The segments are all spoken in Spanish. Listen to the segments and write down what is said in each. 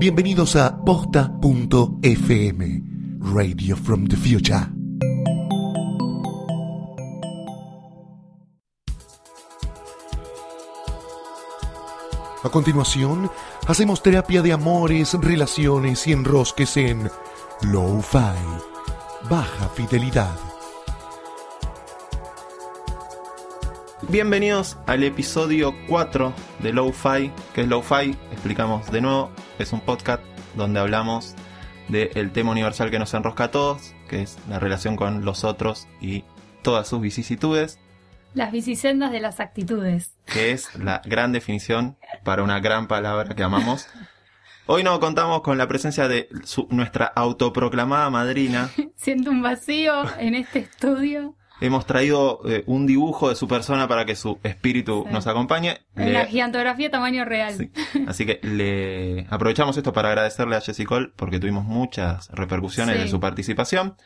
Bienvenidos a posta.fm, Radio from the Future. A continuación, hacemos terapia de amores, relaciones y enrosques en Low-Fi, baja fidelidad. Bienvenidos al episodio 4 de Lo-Fi. ¿Qué es Lo-Fi? Explicamos de nuevo. Es un podcast donde hablamos del tema universal que nos enrosca a todos, que es la relación con los otros y todas sus vicisitudes, Las bicisendas de las actitudes. que es la gran definición para una gran palabra que amamos. Hoy no contamos con la presencia de su- nuestra autoproclamada madrina. Siento un vacío en este estudio. Hemos traído eh, un dibujo de su persona para que su espíritu Sí. nos acompañe. Le- la gigantografía tamaño real. Sí. Así que le aprovechamos esto para agradecerle a Jessie Cole porque tuvimos muchas repercusiones Sí. de su participación.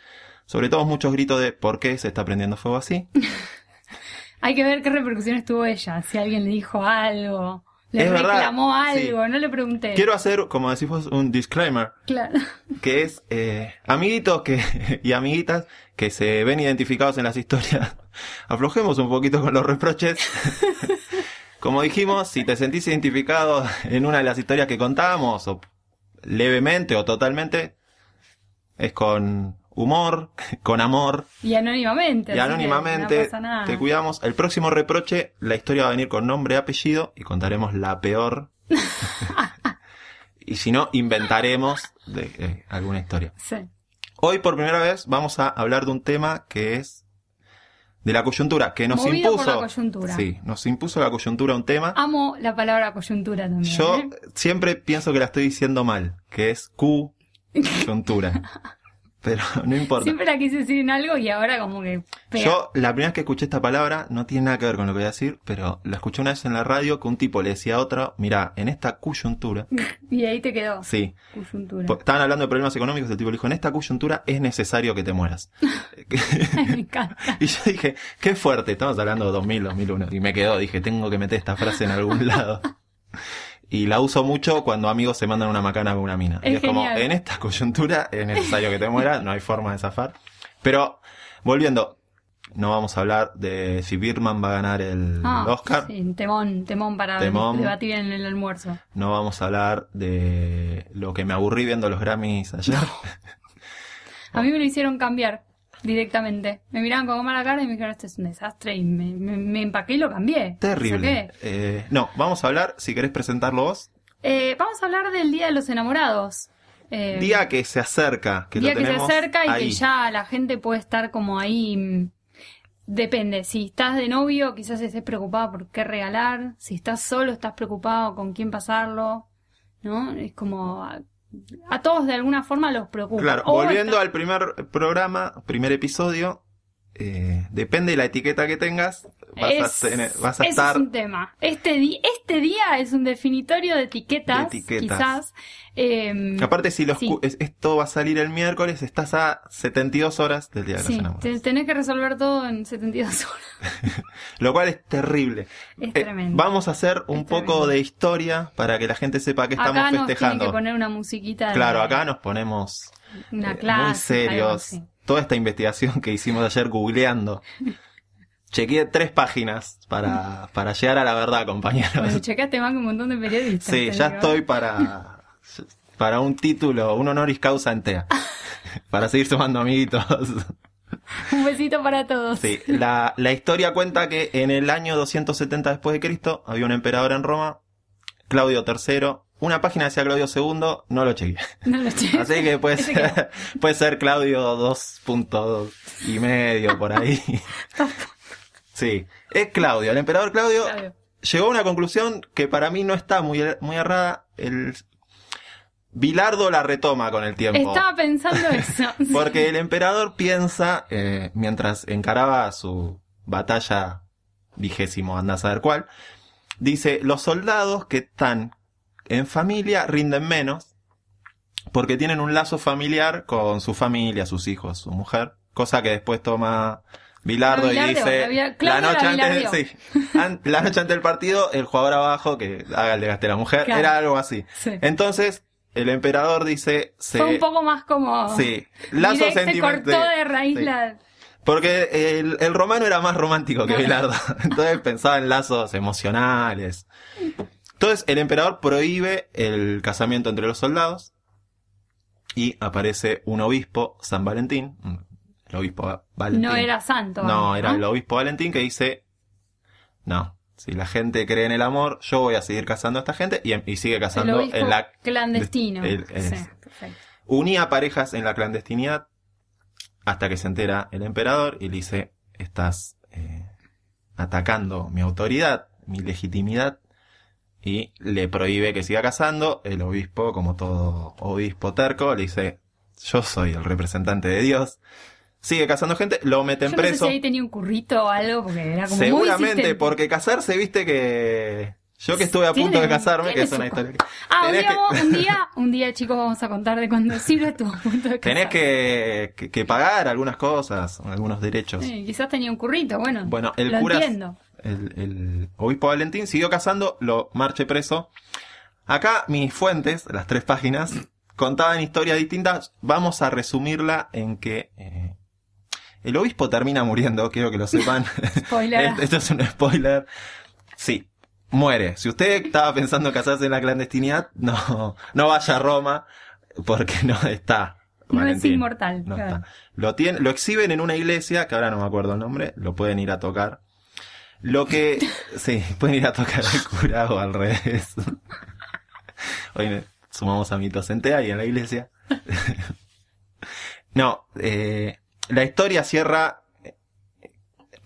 Sobre todo muchos gritos de por qué se está prendiendo fuego así. Hay que ver qué repercusiones tuvo ella. Si alguien le dijo algo, le Es verdad, reclamó sí. algo, no le pregunté. Quiero hacer, como decimos, un disclaimer, Claro. que es eh, amiguitos que, y amiguitas que se ven identificados en las historias. Aflojemos un poquito con los reproches. Como dijimos, si te sentís identificado en una de las historias que contábamos, o levemente o totalmente, es con humor, con amor, Y anónimamente. y anónimamente No pasa nada. te cuidamos. El próximo reproche, la historia va a venir con nombre y apellido y contaremos la peor. y si no, inventaremos de, eh, alguna historia. Sí. Hoy por primera vez vamos a hablar de un tema que es de la coyuntura, que nos Movido por impuso. la coyuntura. Sí, nos impuso la coyuntura un tema. Amo la palabra coyuntura también. Yo ¿eh? siempre pienso que la estoy diciendo mal, que es coyuntura. Pero no importa. Siempre la quise decir en algo y ahora como que pega. Yo, la primera vez que escuché esta palabra, no tiene nada que ver con lo que voy a decir, pero la escuché una vez en la radio que un tipo le decía a otro, mira, en esta coyuntura, Y ahí te quedó. sí, Coyuntura. po- estaban hablando de problemas económicos, el tipo le dijo, en esta coyuntura es necesario que te mueras. Me encanta. y yo dije, qué fuerte, estamos hablando de 2000, 2001, y me quedó, dije, tengo que meter esta frase en algún lado. Y la uso mucho cuando amigos se mandan una macana con una mina. y Es es como, en esta coyuntura es necesario que te mueras, no hay forma de zafar. Pero, volviendo, no vamos a hablar de si Birman va a ganar el Ah, Oscar. Sí, temón, temón para Temón. debatir en el almuerzo. No vamos a hablar de lo que me aburrí viendo los Grammys ayer. A mí me lo hicieron cambiar directamente. Me miraban con mala cara y me dijeron, este es un desastre. Y me, me- me empaqué y lo cambié. Terrible. Eh, no, vamos a hablar, si querés presentarlo vos. Eh, vamos a hablar del Día de los Enamorados. Eh, Día que se acerca, que día lo que se acerca y ahí. que ya la gente puede estar como ahí. mm, Depende, si estás de novio, quizás estés preocupado por qué regalar. Si estás solo, estás preocupado con quién pasarlo. ¿No? Es como. A, todos de alguna forma los preocupa. Claro, O volviendo está- al primer programa, primer episodio, eh, depende de la etiqueta que tengas, vas Es- a, tener- vas a ese estar... es un tema. Este, este día es un definitorio de etiquetas, De etiquetas. quizás. eh, Aparte, si los sí. esto va a salir el miércoles, estás a 72 horas del Día de los sí, Enamorados. tenés que resolver todo en 72 horas. Lo cual es terrible. Es Eh, tremendo. vamos a hacer un Es poco tremendo. de historia para que la gente sepa que estamos acá nos festejando. tienen que poner una musiquita. de- Claro, acá nos ponemos Una eh, clase. muy serios. Toda esta investigación que hicimos ayer googleando. Chequeé tres páginas para, para llegar a la verdad, compañeros. Bueno, checaste más que un montón de periodistas. sí, ya digo. estoy para, para un título, un honoris causa en TEA. para seguir sumando amiguitos. Un besito para todos. Sí, la, la historia cuenta que en el año 270 después de Cristo había un emperador en Roma, Claudio III. Una página decía Claudio II, no lo chequeé. No lo chequeé. Así que puede ser, puede ser Claudio 2.2 y medio por ahí. Sí, es Claudio. El emperador Claudio Claudio. llegó a una conclusión que para mí no está muy, muy errada. El Bilardo la retoma con el tiempo. Estaba pensando eso. Porque el emperador piensa, eh, mientras encaraba su batalla vigésimo, anda a saber cuál, dice, los soldados que están en familia rinden menos porque tienen un lazo familiar con su familia, sus hijos, su mujer, cosa que después toma Bilardo y dice, la noche antes, bilardeó. sí, an- la noche antes del partido, el jugador abajo que haga el desgaste de la mujer, Claro. era algo así. Sí. Entonces, el emperador dice, se, Fue un poco más como... Sí, lazo sentimental. cortó de raíz Sí. la... Porque el, el romano era más romántico que Bilardo. Entonces pensaba en lazos emocionales. Entonces el emperador prohíbe el casamiento entre los soldados. Y aparece un obispo, San Valentín. El obispo Valentín. No era santo. No, era el obispo Valentín que dice, no, si la gente cree en el amor, yo voy a seguir casando a esta gente. Y, y sigue El casando obispo en la... clandestino. el- sí, perfecto. unía parejas en la clandestinidad hasta que se entera el emperador y le dice, estás eh, atacando mi autoridad, mi legitimidad, y le prohíbe que siga casando. El obispo, como todo obispo terco, le dice, yo soy el representante de Dios. Sigue casando gente, lo meten Yo no sé preso. si ahí tenía un currito o algo, porque era como Seguramente, porque casarse, viste que... Yo que estuve a punto de casarme, que es una historia que... Ah, un tenés día, que- un día, un día, chicos, vamos a contar de cuando Silvia estuvo a punto de Tenés casar. que, que, que pagar algunas cosas, algunos derechos. Sí, quizás tenía un currito, bueno. Bueno, el lo cura, entiendo. El, el obispo Valentín siguió casando, lo marche preso. Acá mis fuentes, las tres páginas, contaban historias distintas. Vamos a resumirla en que eh, el obispo termina muriendo, quiero que lo sepan. Spoiler. Esto- es un spoiler. Sí, muere. Si usted estaba pensando casarse en la clandestinidad, no, no vaya a Roma, porque no está. No es inmortal, No claro. está. Lo, tiene, lo exhiben en una iglesia, que ahora no me acuerdo el nombre, lo pueden ir a tocar. Lo que, sí, pueden ir a tocar al cura o al revés. Hoy me- sumamos a Mito Centea y a la iglesia. no, eh, la historia cierra.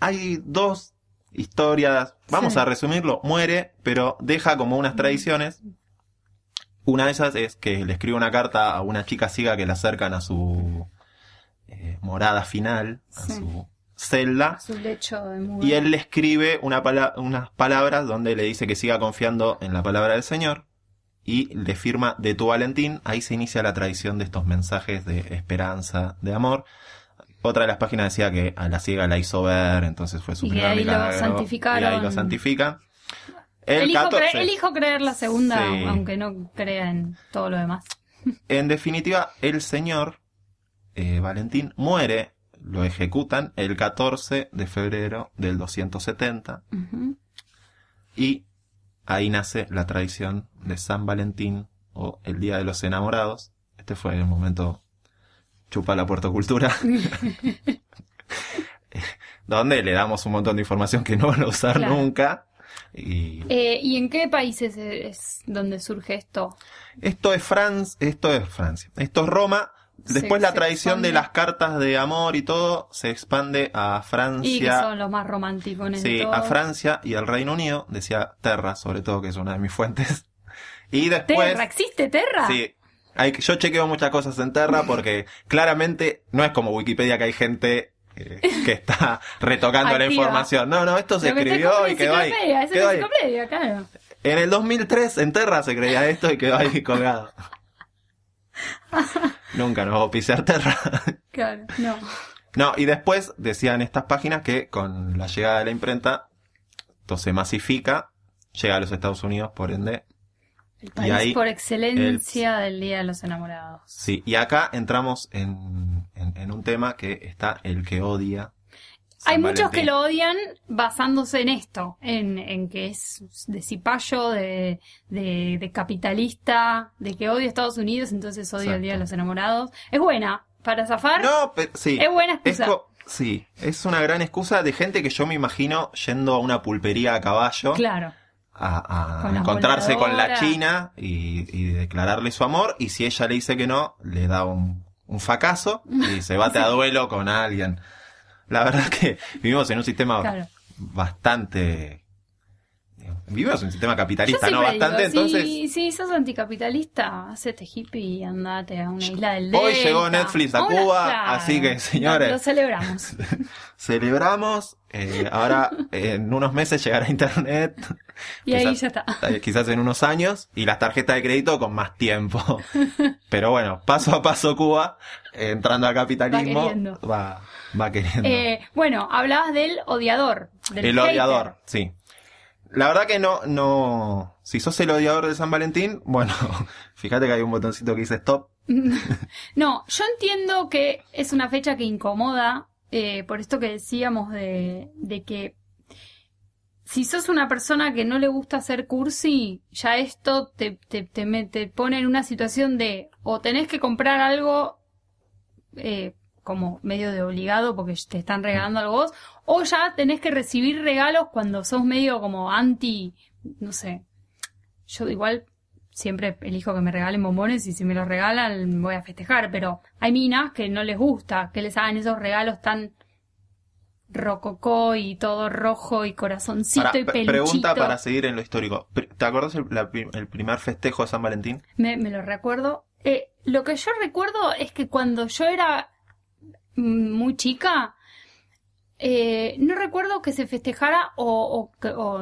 Hay dos historias. Vamos Sí. a resumirlo. Muere, pero deja como unas tradiciones. Una de esas es que le escribe una carta a una chica ciega que la acercan a su eh, morada final, a Sí. su celda. Su lecho de mujer. Y él le escribe una pala- unas palabras donde le dice que siga confiando en la palabra del Señor. Y le firma de tu Valentín. Ahí se inicia la tradición de estos mensajes de esperanza, de amor. Otra de las páginas decía que a la ciega la hizo ver, entonces fue su Y ahí lo santificaron. Y ahí lo santifican. El elijo, 14. creer, elijo creer la segunda, Sí. aunque no crea en todo lo demás. En definitiva, el señor eh, Valentín muere, lo ejecutan el 14 de febrero del 270 Ujú. y ahí nace la tradición de San Valentín o el Día de los Enamorados. Este fue el momento chupa la puertocultura. donde le damos un montón de información que no van a usar Claro. nunca. Y Eh, ¿Y en qué países es donde surge esto? Esto es Francia, esto es Francia, esto es Roma. Después Se- la tradición de las cartas de amor y todo se expande a Y que Francia, son los más románticos de sí, a. Francia y al Reino Unido, decía Terra, sobre todo, que es una de mis fuentes. Y después, ¿Terra? ¿Existe Terra? sí, hay, yo chequeo muchas cosas en Terra porque claramente no es como Wikipedia que hay gente eh, que está retocando la información. No, no, esto se Lo que escribió como y quedó ahí. Es Quedó ahí. claro. En el 2003 en Terra se creía esto y quedó ahí colgado. Nunca nos va a pisar Terra. Claro, no. No, y después decían estas páginas que con la llegada de la imprenta, esto se masifica, llega a los Estados Unidos, por ende. El Y país ahí por excelencia del Día de los Enamorados. Sí, y acá entramos en, en, en un tema que está el que odia. San Hay muchos que lo odian basándose en esto, en, en que es de cipayo, de, de, de capitalista, de que odia a Estados Unidos, entonces odia el Día de los Enamorados. Es buena, para zafar. No, sí. Es buena excusa. sí, es una gran excusa de gente que yo me imagino yendo a una pulpería a caballo. Claro. a, a Con las encontrarse con la. China y, y declararle su amor y si ella le dice que no, le da un, un fracaso y se bate a duelo con alguien. La verdad es que vivimos en un sistema Claro. bastante... Vivimos en un sistema capitalista, ¿no? Bastante, digo, entonces... Si, si sos anticapitalista, hacete hippie y andate a una isla del Hoy Delta. llegó Netflix a Cuba, claro, así que, señores. Lo, lo celebramos. Celebramos, eh, ahora eh, en unos meses llegará Internet. Y ahí ya está. Quizás en unos años, y las tarjetas de crédito con más tiempo. Pero bueno, paso a paso Cuba, eh, entrando al capitalismo, queriendo. va, va queriendo. Eh, bueno, hablabas del odiador. Del el hater. odiador, sí. La verdad que no, no, si sos el odiador de San Valentín, bueno, fíjate que hay un botoncito que dice stop. No, yo entiendo que es una fecha que incomoda, eh, por esto que decíamos de, de que si sos una persona que no le gusta hacer cursi, ya esto te, te, te, te pone en una situación de o tenés que comprar algo eh, como medio de obligado porque te están regalando algo vos, o ya tenés que recibir regalos cuando sos medio como anti, no sé. Yo igual siempre elijo que me regalen bombones y si me los regalan voy a festejar, pero hay minas que no les gusta que les hagan esos regalos tan rococó y todo rojo y corazoncito y peluchito. pregunta para seguir en lo histórico. ¿Te acuerdas el, la prim- el primer festejo de San Valentín? Me, me lo recuerdo. Eh, lo que yo recuerdo es que cuando yo era muy chica, eh, no recuerdo que se festejara o,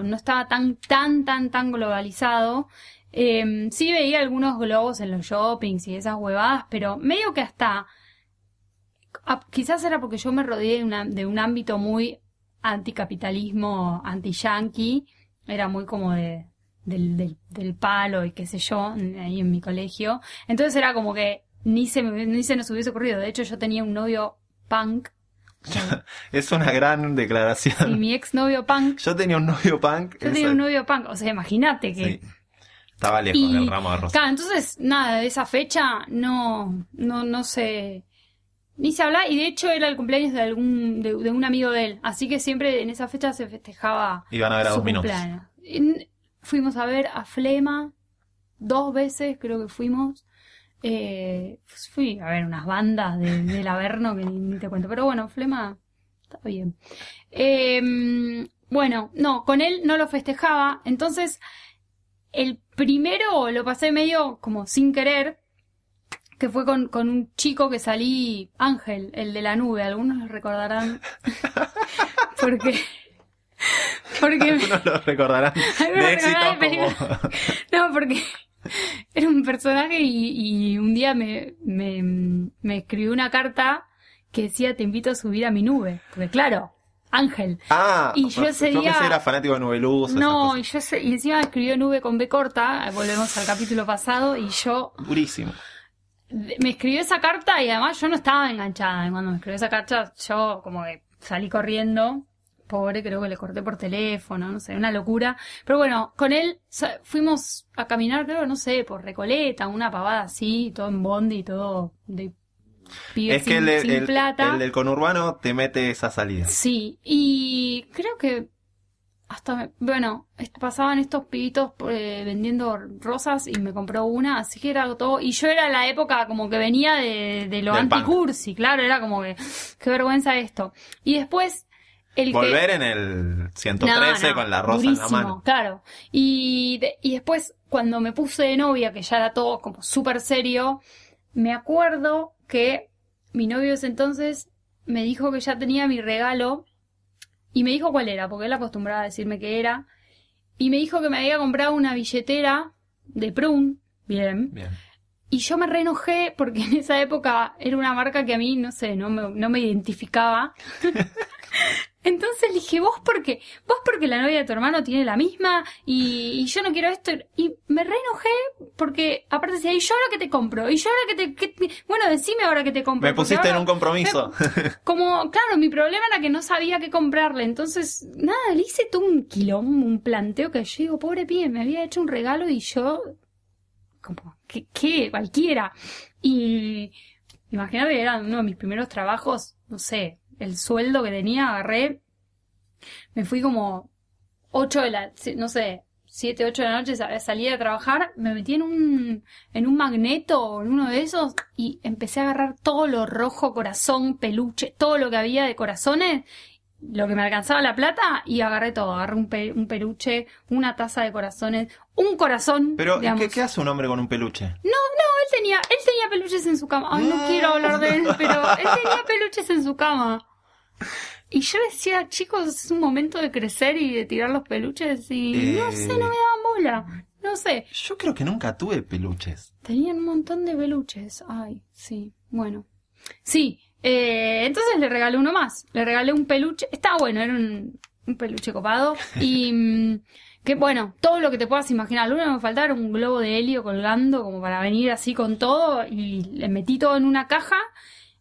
no estaba tan, tan, tan, tan globalizado. Eh, sí veía algunos globos en los shoppings y esas huevadas, pero medio que hasta... quizás era porque yo me rodeé de, de un ámbito muy anticapitalismo, anti-yankee. Era muy como de, del, del, del palo y qué sé yo, ahí en mi colegio. Entonces era como que ni se, ni se nos hubiese ocurrido. De hecho, yo tenía un novio punk. Es una gran Y declaración. mi ex novio punk. Yo tenía un novio punk. Yo esa- tenía un novio punk. O sea, imagínate que. Sí. Estaba lejos Y, del ramo de rosas. claro, entonces, nada, de esa fecha no, no, no se, ni se habla, y de hecho era el cumpleaños de algún, de, de un amigo de él, así que siempre en esa fecha se festejaba Iban a ver a dos minutos. En- fuimos a ver a Flema, dos veces creo que fuimos, eh, fui a ver unas bandas de, del Averno que ni, ni te cuento, pero bueno, Flema, está bien. Eh, bueno, no, con él no lo festejaba, entonces el primero lo pasé medio como sin querer, que fue con, con un chico que salí, Ángel, el de la nube, algunos lo recordarán. porque... Porque... Algunos lo recordarán. Algunos de éxito recordarán de como... No, porque era un personaje y, y un día me, me, me escribió una carta que decía te invito a subir a mi nube. Porque claro, Ángel. Ah, Y yo ese día- era fanático de esas No, y yo sé- y encima escribió nube con B corta, volvemos al capítulo pasado, y yo Durísimo. me escribió esa carta y además yo no estaba enganchada. Y cuando me escribió esa carta, yo como que salí corriendo. Pobre, creo que le corté por teléfono, no sé, una locura. Pero bueno, con él fuimos a caminar, creo, no sé, por Recoleta, una pavada así, todo en bondi, todo de pibes Es que sin, el, de- sin el- plata. el del conurbano te mete esa salida. Sí, y creo que hasta, me- bueno, pasaban estos pibitos eh, vendiendo rosas y me compró una, así que era todo, y yo era la época como que venía de, de lo anticursi, claro, era como que, qué vergüenza esto. Y después, el Volver que... en el 113 No, no, con la rosa en la mano. Claro. Y, de- y después, cuando me puse de novia, que ya era todo como súper serio, me acuerdo que mi novio ese entonces me dijo que ya tenía mi regalo y me dijo cuál era, porque él acostumbraba a decirme qué era. Y me dijo que me había comprado una billetera de Prun. Bien. Bien. Y yo me reenojé porque en esa época era una marca que a mí, no sé, no me, no me identificaba. Entonces le dije, vos porque, vos porque la novia de tu hermano tiene la misma y, y yo no quiero esto. Y me reenojé porque aparte decía, y yo ahora que te compro, y yo ahora que te, que bueno, decime ahora que te compro. Me pusiste en un compromiso. como, claro, mi problema era que no sabía qué comprarle. Entonces, nada, le hice todo un quilombo, un planteo que yo digo, pobre pibe, me había hecho un regalo y yo, como, ¿qué? qué? Cualquiera. Y imagínate era uno de mis primeros trabajos, no sé, el sueldo que tenía, agarré, me fui como 8 de la, no sé, 7, 8 de la noche, sa- salí a trabajar, me metí en un, en un magneto o en uno de esos y empecé a agarrar todo lo rojo, corazón, peluche, todo lo que había de corazones lo que me alcanzaba la plata y agarré todo. Agarré un, pe- un peluche, una taza de corazones, un corazón. Pero, ¿y digamos. ¿qué, qué hace un hombre con un peluche? No, no, él tenía, él tenía peluches en su cama. Ay, no quiero hablar de él, pero él tenía peluches en su cama. Y yo decía, chicos, es un momento de crecer y de tirar los peluches y no Eh. sé, no me daban bola. No sé. Yo creo que nunca tuve peluches. Tenían un montón de peluches. Ay, sí. Bueno. Sí. Eh, entonces le regalé uno más. Le regalé un peluche. Estaba bueno, era un, un peluche copado. Y mm, que bueno, todo lo que te puedas imaginar. Lo único que me faltaba era un globo de helio colgando como para venir así con todo. Y le metí todo en una caja.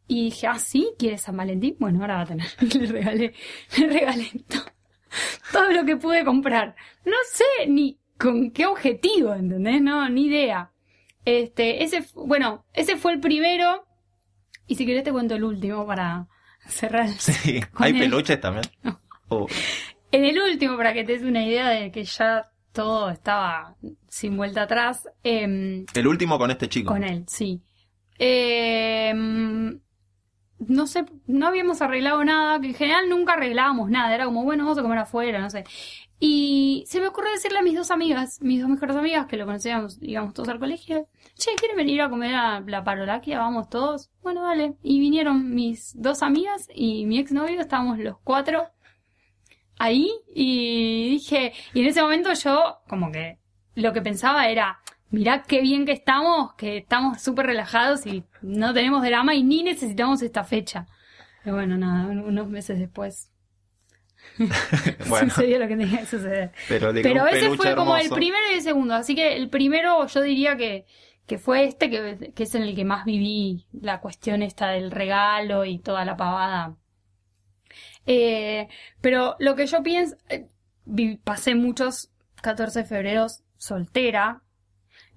Y dije, ah, sí, ¿quieres San Valentín? Bueno, ahora va a tener. Le regalé, le regalé todo, todo lo que pude comprar. No sé ni con qué objetivo, ¿entendés? No, ni idea. Este, ese, bueno, ese fue el primero. Y si querés te cuento el último para cerrar. Sí. ¿Hay peluches también? Oh, En el último, para que te des una idea de que ya todo estaba sin vuelta atrás, em, el último con este chico. con él, sí. Em, no sé, no habíamos arreglado nada, que en general nunca arreglábamos nada, era como, bueno, vamos a comer afuera, no sé. Y se me ocurrió decirle a mis dos amigas, mis dos mejores amigas, que lo conocíamos, íbamos todos al colegio, che, ¿quieren venir a comer a la parolaquia? Vamos todos. Bueno, dale. Y vinieron mis dos amigas y mi exnovio, estábamos los cuatro ahí y dije, y en ese momento yo como que lo que pensaba era, mirá qué bien que estamos, que estamos súper relajados y no tenemos drama y ni necesitamos esta fecha. Pero bueno, nada, un- unos meses después Bueno, sucedió lo que tenía que suceder. pero, ese fue como el primero y el segundo. Así que el primero yo diría que, que fue este, que, que es en el que más viví la cuestión esta del regalo y toda la pavada. Eh, pero lo que yo pienso, eh, vi- pasé muchos 14 de febrero soltera,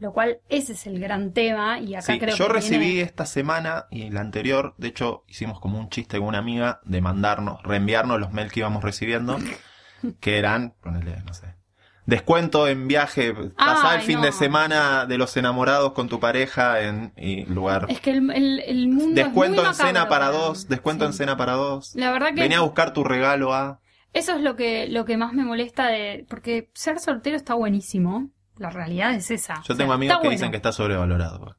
lo cual ese es el gran tema y acá Sí, creo yo que recibí viene- esta semana y la anterior, de hecho, hicimos como un chiste con una amiga de mandarnos, reenviarnos los mails que íbamos recibiendo, que eran, ponele, no sé, descuento en viaje, pasar el fin no. de semana de los enamorados con tu pareja en y lugar. Es que el, el- el mundo Descuento es en cena para dos, descuento en cena para dos. La verdad que Venía a buscar tu regalo a... Eso es lo que, lo que más me molesta de. Porque ser soltero está buenísimo. La realidad es esa. Yo O sea, tengo amigos que bueno. dicen que está sobrevalorado.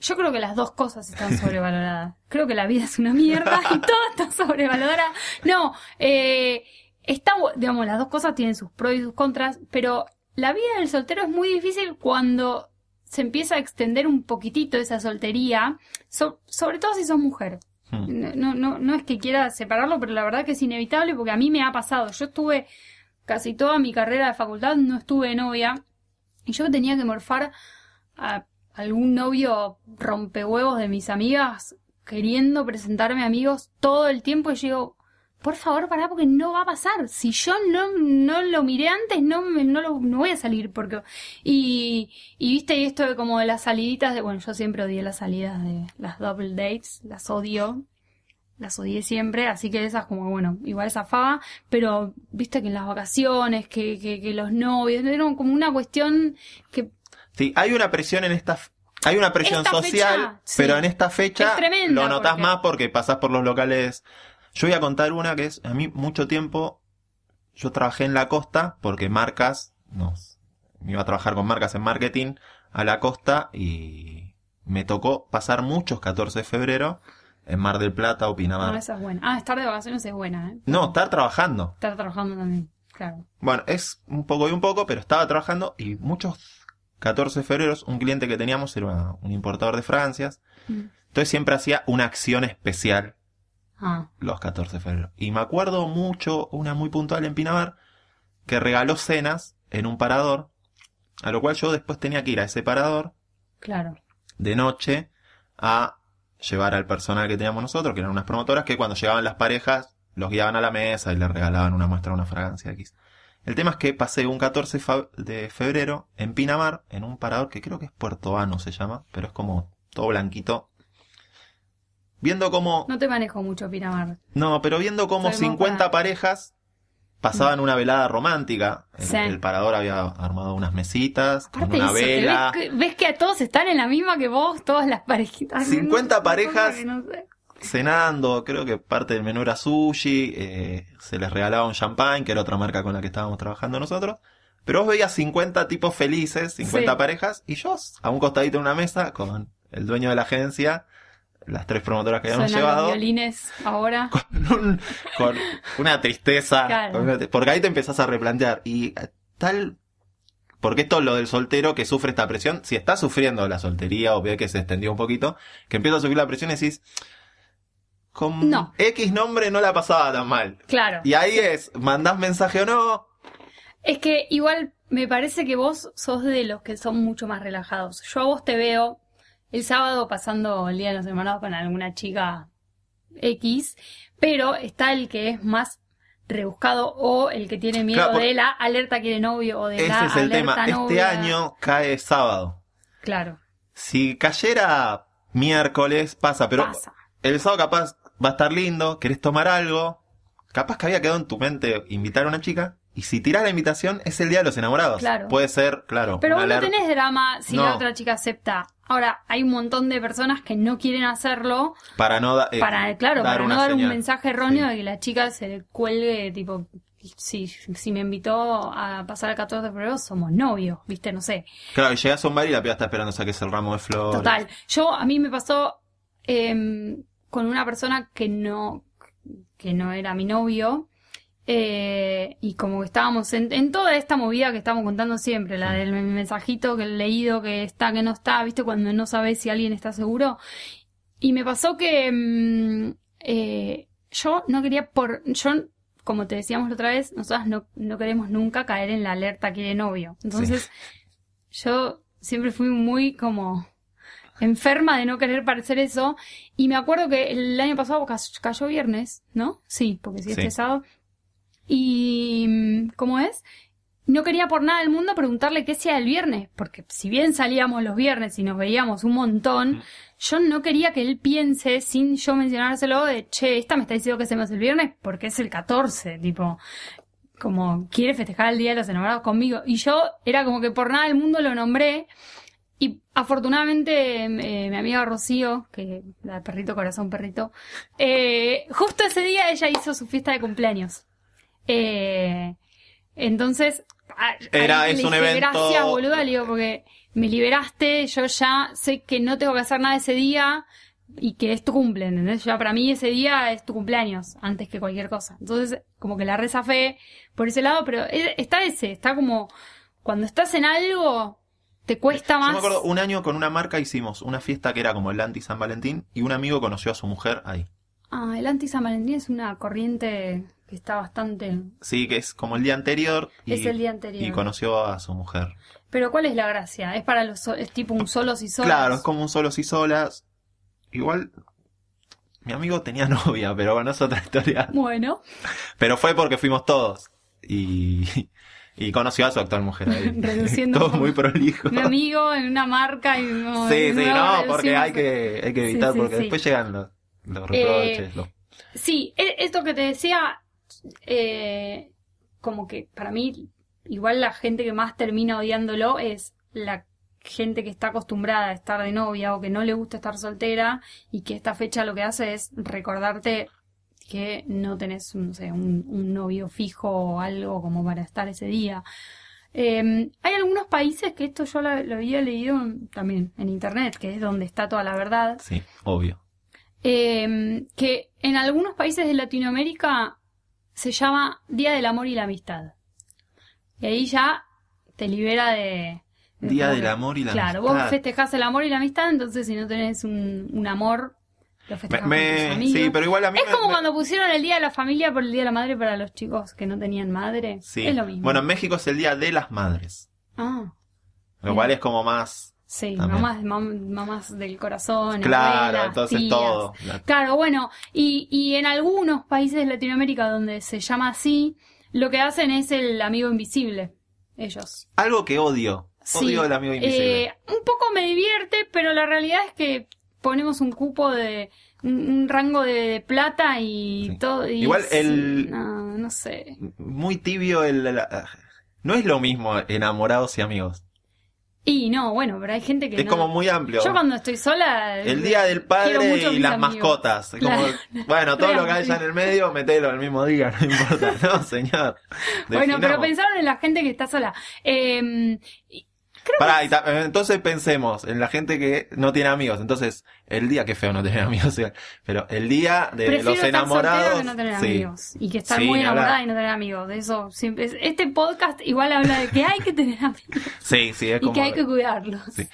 Yo creo que las dos cosas están sobrevaloradas. creo que la vida es una mierda y todo está sobrevalorada. No, eh, está, digamos, las dos cosas tienen sus pros y sus contras, pero la vida del soltero es muy difícil cuando se empieza a extender un poquitito esa soltería, so- sobre todo si sos mujer. Hmm. No, no, no, no es que quiera separarlo, pero la verdad que es inevitable porque a mí me ha pasado. Yo estuve casi toda mi carrera de facultad, no estuve de novia, y yo tenía que morfar a algún novio rompehuevos de mis amigas queriendo presentarme amigos todo el tiempo y yo digo, por favor, pará porque no va a pasar. Si yo no, no lo miré antes, no, me- no, lo, no voy a salir porque... Y, y viste, y esto de como de las saliditas de... Bueno, yo siempre odié las salidas de las double dates, las odio. Las odié siempre, así que esas como, bueno, igual zafaba, pero viste que en las vacaciones, que, que, que los novios, era como una cuestión que Sí, hay una presión en esta... f- Hay una presión Esta social, fecha, sí. pero en esta fecha Es lo porque- más porque pasás por los locales. Yo voy a contar una que es, a mí mucho tiempo, yo trabajé en la costa porque marcas, no, me iba a trabajar con marcas en marketing a la costa y me tocó pasar muchos 14 de febrero en Mar del Plata o No, Pinamar. esa es buena. Ah, estar de vacaciones es buena, ¿eh? No, estar trabajando. Estar trabajando también, claro. Bueno, es un poco y un poco, pero estaba trabajando y muchos 14 de febrero, un cliente que teníamos era un importador de fragancias. Mm. Entonces siempre hacía una acción especial Ah, los 14 de febrero. Y me acuerdo mucho, una muy puntual en Pinamar, que regaló cenas en un parador, a lo cual yo después tenía que ir a ese parador claro. de noche a llevar al personal que teníamos nosotros, que eran unas promotoras, que cuando llegaban las parejas los guiaban a la mesa y les regalaban una muestra de una fragancia X. El tema es que pasé un 14 fa- de febrero en Pinamar, en un parador que creo que es Puerto Vano se llama, pero es como todo blanquito. Viendo cómo... No te manejo mucho, Pinamar. No, pero viendo cómo Soy más 50 para- parejas pasaban una velada romántica. El, Sí. el parador había armado unas mesitas, con de una eso, vela. ves, que, ves que a todos están en la misma que vos, todas las parejitas. 50 No sé, parejas que no sé. cenando, creo que parte del menú era sushi, eh, se les regalaba un champagne, que era otra marca con la que estábamos trabajando nosotros. Pero vos veías 50 tipos felices, 50 Sí. parejas, y yo a un costadito en una mesa con el dueño de la agencia, las tres promotoras que habíamos Suenan los llevado, violines ahora. con, un- con una tristeza, Claro. con una- porque ahí te empezás a replantear, y eh, tal, porque esto es lo del soltero que sufre esta presión, si está sufriendo la soltería o ve que se extendió un poquito, que empieza a subir la presión y decís, con No. X nombre no la pasaba tan mal. Claro. Y ahí es, mandás mensaje o no, Es que igual me parece que vos sos de los que son mucho más relajados. Yo a vos te veo el sábado pasando el día de los hermanos con alguna chica X, pero está el que es más rebuscado o el que tiene miedo Claro, de la alerta quiere novio o de ese la es el alerta tema. Este año cae sábado. Claro, Si cayera miércoles, pasa, pero pasa. el sábado capaz va a estar lindo, querés tomar algo, capaz que había quedado en tu mente invitar a una chica, y si tirás la invitación es el día de los enamorados. Claro. Puede ser, claro. Pero vos no alerta. tenés drama si No. la otra chica acepta. Ahora, hay un montón de personas que no quieren hacerlo Para no da- eh, para, claro, dar para no dar un mensaje erróneo Sí. de que la chica se le cuelgue, tipo, si, si me invitó a pasar el 14 de febrero, somos novios, ¿viste? No sé. Claro, y llegás a un bar y la piba está esperando saques el ramo de flores. Total. Yo, a mí me pasó em, con una persona que no, que no era mi novio. Eh, y como que estábamos en, en toda esta movida que estamos contando siempre, la del mensajito que el leído que está, que no está, viste, cuando no sabes si alguien está seguro. Y me pasó que mm, eh, yo no quería por, yo, como te decíamos la otra vez, nosotras no, no queremos nunca caer en la alerta que de novio. Entonces, yo siempre fui muy como enferma de no querer parecer eso. Y me acuerdo que el año pasado ca- cayó viernes, ¿no? Sí, porque sí, Sí. este sábado. Y, mm, ¿cómo es? No quería por nada del mundo preguntarle qué hacía el viernes, porque si bien salíamos los viernes y nos veíamos un montón, yo no quería que él piense, sin yo mencionárselo, de, che, esta me está diciendo que hacemos el viernes porque es el 14, tipo, como quiere festejar el Día de los Enamorados conmigo. Y yo era como que por nada del mundo lo nombré. Y afortunadamente eh, mi amiga Rocío, que la perrito corazón perrito, eh, justo ese día ella hizo su fiesta de cumpleaños. Eh, entonces, a- Era- ahí es le un dije, evento- Gracias, boluda, le digo, porque me liberaste, yo ya sé que no tengo que hacer nada ese día y que es tu cumple, ¿entendés? Ya para mí ese día es tu cumpleaños, antes que cualquier cosa. Entonces, como que la reza fe por ese lado, pero es- está ese, está como, cuando estás en algo, te cuesta Yo más. me acuerdo, un año con una marca hicimos una fiesta que era como el anti San Valentín y un amigo conoció a su mujer ahí. Ah, el anti San Valentín es una corriente que está bastante... Sí, que es como el día anterior y, Es el día anterior. y conoció a su mujer. Pero ¿cuál es la gracia? Es para los so- es tipo un solos y solas. Claro, es como un solos y solas. Igual, mi amigo tenía novia, pero bueno, es otra historia. Bueno, Pero fue porque fuimos todos. Y, y conoció a su actual mujer ahí. Reduciendo Todo muy prolijo. mi amigo en una marca y no, Sí, sí, no, porque hay que, hay que evitar, sí, porque sí. después llegan los, los Eh, reproches. los- Sí, e- esto que te decía, eh, como que para mí, igual la gente que más termina odiándolo es la gente que está acostumbrada a estar de novia o que no le gusta estar soltera y que esta fecha lo que hace es recordarte que no tenés, no sé, un, un novio fijo o algo como para estar ese día. Eh, hay algunos países que esto yo lo, lo había leído también en internet, que es donde está toda la verdad, Sí, obvio. eh, que en algunos países de Latinoamérica se llama Día del Amor y la Amistad. Y ahí ya te libera de... de Día del que- amor y la Claro, amistad. vos festejás el amor y la amistad, entonces si no tenés un, un amor, lo festejás me- con tus amigos. sí, pero igual a mí es me- como me- cuando pusieron el Día de la Familia por el Día de la Madre para los chicos que no tenían madre. Sí. Es lo mismo. Bueno, en México es el Día de las Madres. Ah, Lo cual es como más... sí, También. mamás, mam- mamás del corazón. Claro, abuelas, entonces tías. todo. La- Claro, bueno, y, y en algunos países de Latinoamérica donde se llama así, lo que hacen es el amigo invisible, ellos. Algo que odio. Sí, Odio el amigo invisible. eh, un poco me divierte, pero la realidad es que ponemos un cupo de un, rango de, de plata y Sí. todo. y Igual sí, el- no, no sé. Muy tibio el... la- no es lo mismo enamorados y amigos. Y no, bueno, pero hay gente que Es no. como muy amplio. Yo cuando estoy sola... El día del padre y las amigos. mascotas. Como, Claro. bueno, todo lo que haya en el medio, metelo el mismo día, no importa. No, señor. Bueno, pero pensaron en la gente que está sola. Eh, y Pará, y ta- entonces pensemos en la gente que no tiene amigos. Entonces, el día, qué feo no tener amigos, pero el día que de prefiero los enamorados. que no tener sí. amigos. Y que estar Sí, muy enamorada y no tener amigos. De eso siempre. es- Este podcast igual habla de que hay que tener amigos Sí, sí, es y como. que hay que cuidarlos. Sí.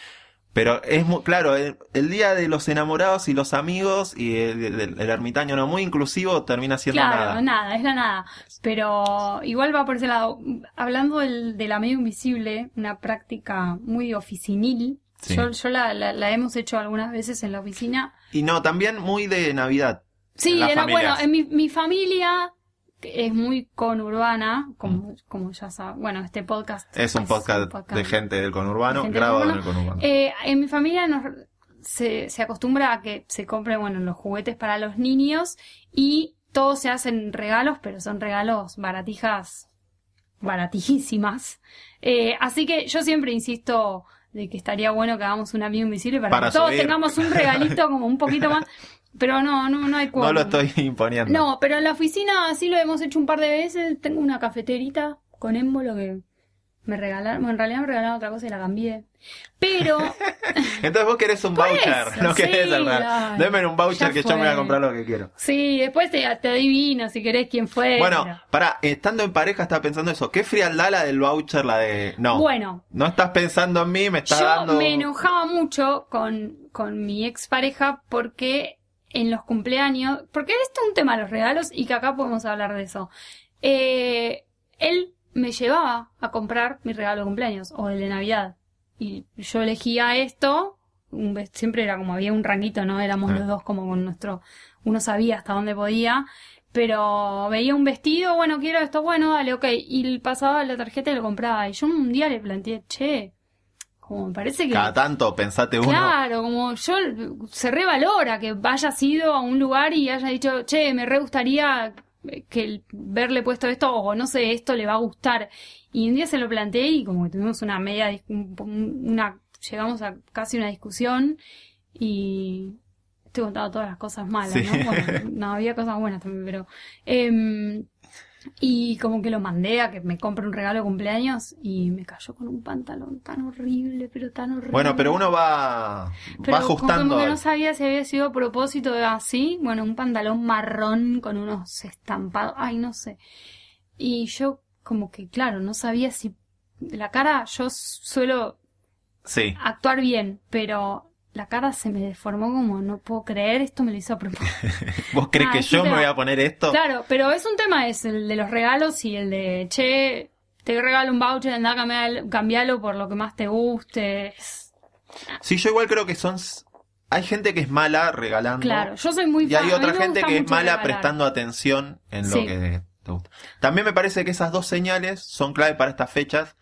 Pero es muy, claro, el, el día de los enamorados y los amigos y el, el- el ermitaño no muy inclusivo termina siendo Claro, nada. es la nada. Pero igual va por ese lado. Hablando del, del amigo invisible, una práctica muy oficinil. Sí. Yo, yo la, la- la hemos hecho algunas veces en la oficina. Y no, también muy de Navidad. Sí, En la- bueno, en mi, mi familia es muy conurbana, como, como ya saben. Bueno, este podcast Mm. Es un podcast, de gente del conurbano, de gente del grabado en el conurbano. conurbano. Eh, en mi familia nos, se, se acostumbra a que se compren, bueno, los juguetes para los niños y todos se hacen regalos, pero son regalos baratijas, baratijísimas. Eh, así que yo siempre insisto de que estaría bueno que hagamos un amigo invisible para, Para que todos subir. tengamos un regalito como un poquito más. Pero no, no, no hay no cuadro. lo estoy imponiendo. No, pero en la oficina sí lo hemos hecho un par de veces. Tengo una cafeterita con émbolo que me regalaron. Bueno, en realidad me regalaron otra cosa y la cambié. Pero Entonces vos querés un Por voucher, eso, no querés sí, ay, Deme un voucher que yo me voy a comprar lo que quiero. sí, después te, te adivino si querés quién fue. Bueno, pero- para estando en pareja estaba pensando eso. ¿Qué frialdad la del voucher, la de... No, Bueno, no estás pensando en mí, me estás yo dando... me enojaba mucho con, con mi expareja porque en los cumpleaños, porque esto es un tema de los regalos y que acá podemos hablar de eso. Eh, él me llevaba a comprar mi regalo de cumpleaños o el de Navidad. Y yo elegía esto, un siempre era como había un ranguito, ¿no? Éramos Ah. los dos como con nuestro, uno sabía hasta dónde podía, pero veía un vestido, bueno, quiero esto, bueno, dale, ok, y pasaba la tarjeta y lo compraba. Y yo un día le planteé, che, como me parece que... Cada tanto pensate uno. Claro, como yo se revalora que hayas ido a un lugar y haya dicho, che, me re gustaría que el verle puesto esto o no sé, esto le va a gustar. Y un día se lo planteé y como que tuvimos una media, una, llegamos a casi una discusión y estoy contando todas las cosas malas, Sí. ¿no? Bueno, no, había cosas buenas también, pero... em, y como que lo mandé a que me compre un regalo de cumpleaños y me cayó con un pantalón tan horrible, pero tan horrible. Bueno, pero uno va, Pero va ajustando. Como que no sabía si había sido a propósito de así. Bueno, un pantalón marrón con unos estampados. Ay, no sé. Y yo, como que, claro, no sabía si. La cara, yo suelo Sí. actuar bien, pero la cara se me deformó como no puedo creer, esto me lo hizo a propósito. ¿Vos crees Ah, que yo me voy a poner esto? Claro, pero es un tema es el de los regalos y el de, che, te regalo un voucher, andá, cambialo, cambialo por lo que más te guste. Sí, yo igual creo que son... Hay gente que es mala regalando. Claro, yo soy muy Y hay fan, otra gente que es mala regalar. prestando atención en Sí. lo que te gusta. También me parece que esas dos señales son clave para estas fechas,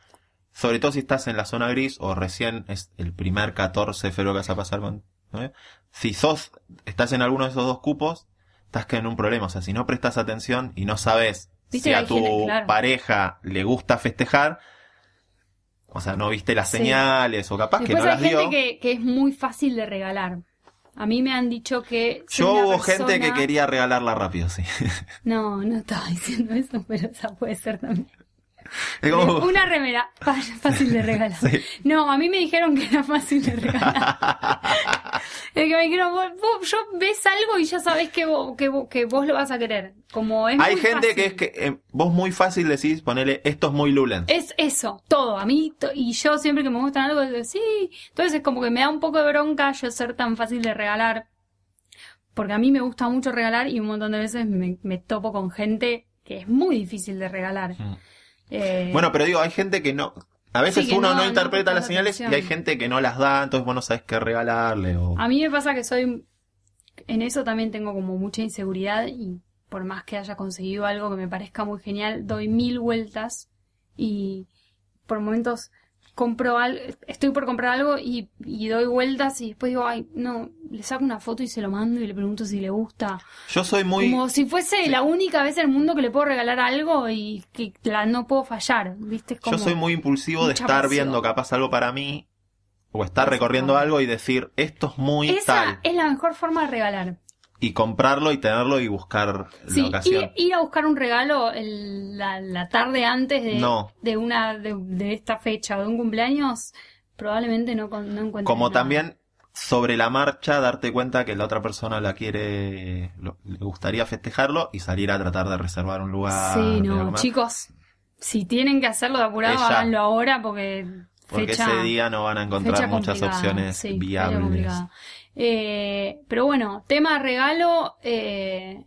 sobre todo si estás en la zona gris o recién es el primer 14 de febrero que vas a pasar con... ¿no? Si sos, estás en alguno de esos dos cupos, estás que en un problema. O sea, si no prestas atención y no sabes si a tu gente- claro. pareja le gusta festejar, o sea, no viste las Sí. señales o capaz Después que no hay las gente dio. que, que es muy fácil de regalar. A mí me han dicho que... Yo hubo gente que quería regalarla rápido, sí. No, no estaba diciendo eso, pero esa puede ser también. Como- Una remera, fácil de regalar. Sí. No, a mí me dijeron que era fácil de regalar. Es que me dijeron, vos, vos- yo ves algo y ya sabés que vos, que, vos, que vos lo vas a querer. Como es Hay muy gente fácil. que es que eh, vos muy fácil decís ponerle esto es muy Lulen. Es eso, todo. A mí, to- y yo siempre que me gustan algo, digo, sí. Entonces es como que me da un poco de bronca yo ser tan fácil de regalar. Porque a mí me gusta mucho regalar y un montón de veces me, me topo con gente que es muy difícil de regalar. Mm. Eh, Bueno, pero digo, hay gente que no. A veces Sí, uno no, interpreta las señales y hay gente que no las da, entonces vos no sabés qué regalarle. O... A mí me pasa que soy. En eso también tengo como mucha inseguridad y por más que haya conseguido algo que me parezca muy genial, doy mil vueltas y por momentos compro algo, estoy por comprar algo y, y doy vueltas y después digo, ay, no, le saco una foto y se lo mando y le pregunto si le gusta. Yo soy muy. Como si fuese la única vez en el mundo que le puedo regalar algo y que la no puedo fallar, ¿viste? Como- Yo soy muy impulsivo de estar pasión. viendo capaz algo para mí o estar recorriendo algo y decir, esto es muy Esa tal. es la mejor forma de regalar. Y comprarlo y tenerlo y buscar Sí, la ocasión. ir, ir a buscar un regalo el- la, la tarde antes de, No. de una de, de esta fecha o de un cumpleaños, probablemente no, no encuentres Como nada. también sobre la marcha darte cuenta que la otra persona la quiere, lo- le gustaría festejarlo y salir a tratar de reservar un lugar. Sí, no, chicos, si tienen que hacerlo de apurado, Ella. háganlo ahora porque Porque fecha, ese día no van a encontrar muchas opciones sí, viables. Eh, pero bueno, tema regalo, eh,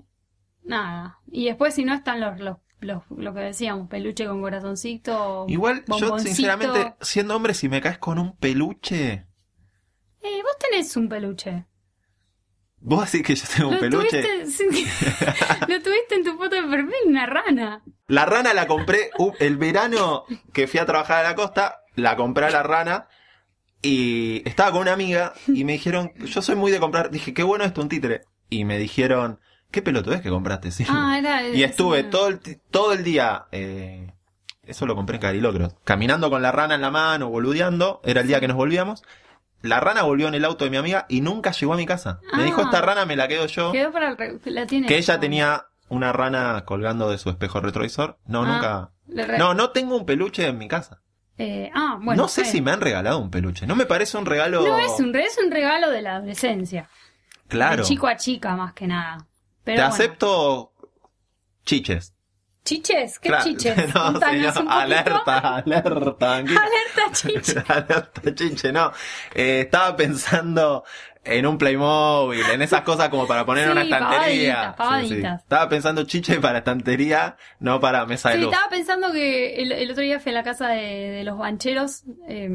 nada. Y después si no están los, los, los- lo que decíamos, peluche con corazoncito. Igual, yo sinceramente, siendo hombre, si me caes con un peluche, Eh, vos tenés un peluche. vos decís que yo tengo un peluche. tuviste, lo tuviste en tu foto de perfil, una rana. La rana la compré uh, el verano que fui a trabajar a la costa, la compré a la rana y estaba con una amiga y me dijeron, yo soy muy de comprar, dije, qué bueno esto un títere. Y me dijeron, ¿qué pelotudez que compraste? Sí. Ah, era. y estuve sí. todo el, todo el día, eh, eso lo compré en Carilocro, caminando con la rana en la mano, boludeando, era el día que nos volvíamos. La rana volvió en el auto de mi amiga y nunca llegó a mi casa. Me Ah. dijo, esta rana me la quedo yo. Quedó para el. La tiene. Que ella tenía una rana colgando de su espejo retrovisor. No, Ah, nunca. No, no tengo un peluche en mi casa. Eh, ah, bueno. no sé si me han regalado un peluche. No me parece un regalo. No es un, es un regalo de la adolescencia. Claro. De chico a chica, más que nada. Pero Te bueno. acepto chiches. ¿Chiches? ¿Qué Claro. chiches? No, señor. un. Alerta, alerta. Alerta, chiche. alerta, chiche. No. Eh, estaba pensando en un Playmobil, en esas cosas como para poner en una Sí, estantería. pavaditas, pavaditas. Estaba pensando chiche para estantería, no para mesa de Sí, luz. estaba pensando que el, el otro día fui a la casa de, de los bancheros eh,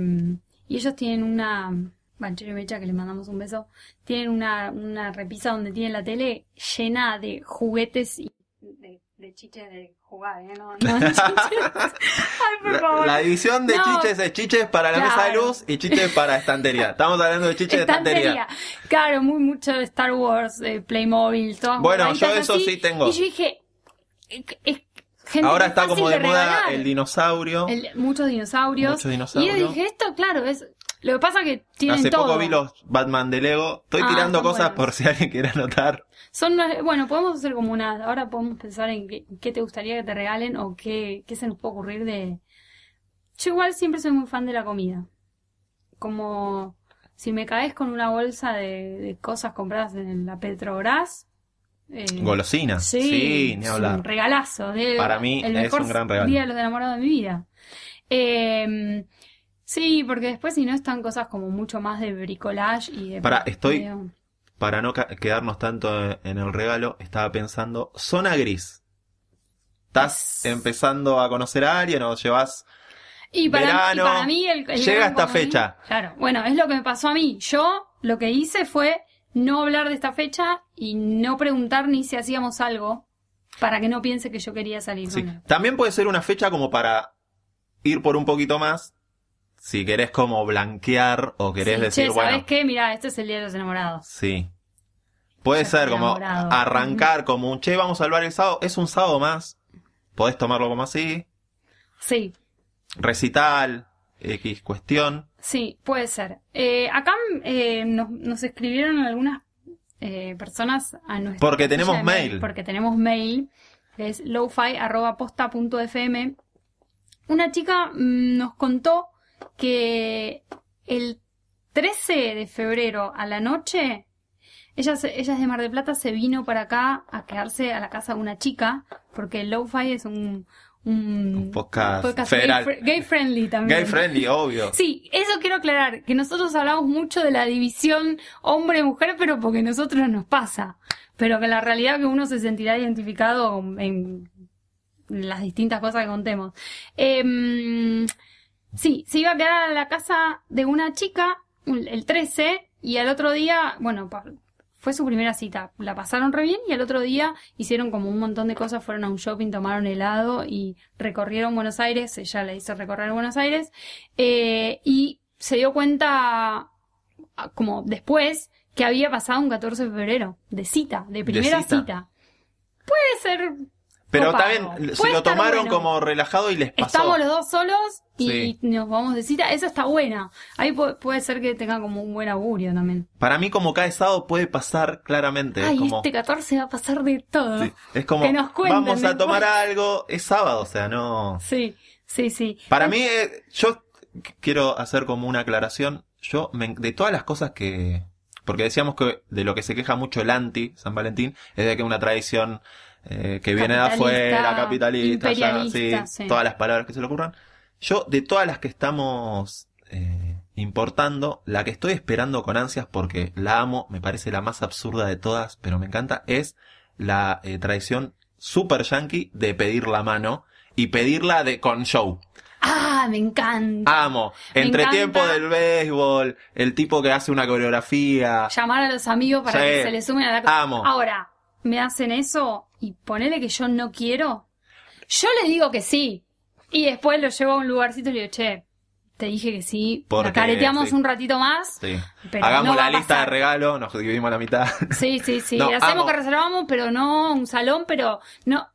y ellos tienen una. Banchero y Mecha, que les mandamos un beso. Tienen una, una repisa donde tienen la tele llena de juguetes y de, de chiches de jugar, ¿eh? No, no de chiches. Ay, por favor. La, la división de No. chiches es chiches para la mesa de luz y chiches para estantería. Estamos hablando de chiches de estantería. Claro, muy mucho de Star Wars, eh, Playmobil, todas Bueno, yo eso así. sí tengo. Y yo dije, es, es gente Ahora es está como de moda el dinosaurio. El- muchos dinosaurios. Muchos dinosaurios. Y yo dije, esto, claro, es. Lo que pasa que tienen Hace todo. poco vi los Batman de Lego. Estoy Ah, tirando cosas buenos. por si alguien quiere anotar. Son, bueno, podemos hacer como una. Ahora podemos pensar en qué, qué te gustaría que te regalen o qué, qué se nos puede ocurrir de. Yo igual siempre soy muy fan de la comida. Como si me caes con una bolsa de, de cosas compradas en la Petrobras. eh, Golosinas. Sí, Sí, ni es hablar. un regalazo. de- Para mí el es mejor un gran regalo. Día de los enamorados de mi vida. Eh, sí, porque después si no están cosas como mucho más de bricolage y de... Pará, estoy- Para no quedarnos tanto en el regalo, estaba pensando, zona gris. ¿Estás Es- empezando a conocer a alguien o llevas Y para, Verano, y para mí el, el llega esta fecha. Claro, bueno, es lo que me pasó a mí. Yo lo que hice fue no hablar de esta fecha y no preguntar ni si hacíamos algo para que no piense que yo quería salir Sí. con él. También puede ser una fecha como para ir por un poquito más. Si querés como blanquear o querés Sí, decir, che, bueno, ¿sabes qué? Mira, este es el Día de los Enamorados. sí. Puede ser como enamorado. arrancar como un che, vamos al bar el sábado. Es un sábado más. Podés tomarlo como así. Sí, Recital, X cuestión. sí, puede ser. Eh, acá eh, nos, nos escribieron algunas eh, personas a nuestra Porque tenemos mail. Porque tenemos mail, que es lofi.posta.fm. Una chica mm, nos contó que el 13 de febrero a la noche, ella, se- ella es de Mar del Plata, se vino para acá a quedarse a la casa de una chica, porque el Lo-Fi es un, un, Un podcast gay, friendly también. Gay friendly, obvio. Sí, eso quiero aclarar, que nosotros hablamos mucho de la división hombre-mujer, pero porque a nosotros nos pasa. Pero que la realidad que uno se sentirá identificado en las distintas cosas que contemos. Em, sí, se iba a quedar a la casa de una chica el 13 y al otro día, bueno, fue su primera cita. La pasaron re bien y al otro día hicieron como un montón de cosas, fueron a un shopping, tomaron helado y recorrieron Buenos Aires, ella le hizo recorrer Buenos Aires eh, y se dio cuenta ah, como después que había pasado un 14 de febrero de cita, de primera cita. cita. Puede ser Pero también se lo tomaron bueno. como relajado y les pasó. Estamos los dos solos y Sí. nos vamos de cita. Esa está buena. Ahí pu- puede ser que tenga como un buen augurio también. Para mí, como cada sábado puede pasar claramente. es Ay, como, este 14 va a pasar de todo. sí, es como que nos cuenten vamos a después. tomar algo. Es sábado, o sea, no. Sí, sí, sí. Para mí, eh, yo qu- quiero hacer como una aclaración. Yo, me- de todas las cosas que. Porque decíamos que de lo que se queja mucho el anti San Valentín es de que es una tradición eh, que viene de afuera, capitalista, ya, sí. todas las palabras que se le ocurran. Yo, de todas las que estamos eh, importando, la que estoy esperando con ansias porque la amo, me parece la más absurda de todas, pero me encanta, es la eh, tradición super yankee de pedir la mano y pedirla de con show. Ah, me encanta. Amo. Me Entre encanta. tiempo del béisbol, el tipo que hace una coreografía. Llamar a los amigos para Sí. que se les sumen a la Amo. Ahora, me hacen eso y ponele que yo no quiero. Yo les digo que sí. Y después lo llevo a un lugarcito y le digo, che, te dije que sí. Porque, la careteamos sí. un ratito más. Sí. Pero Hagamos no la lista de pasar. regalos, nos dividimos la mitad. Sí, sí, sí. No, Hacemos amo. que reservamos, pero no un salón, pero no.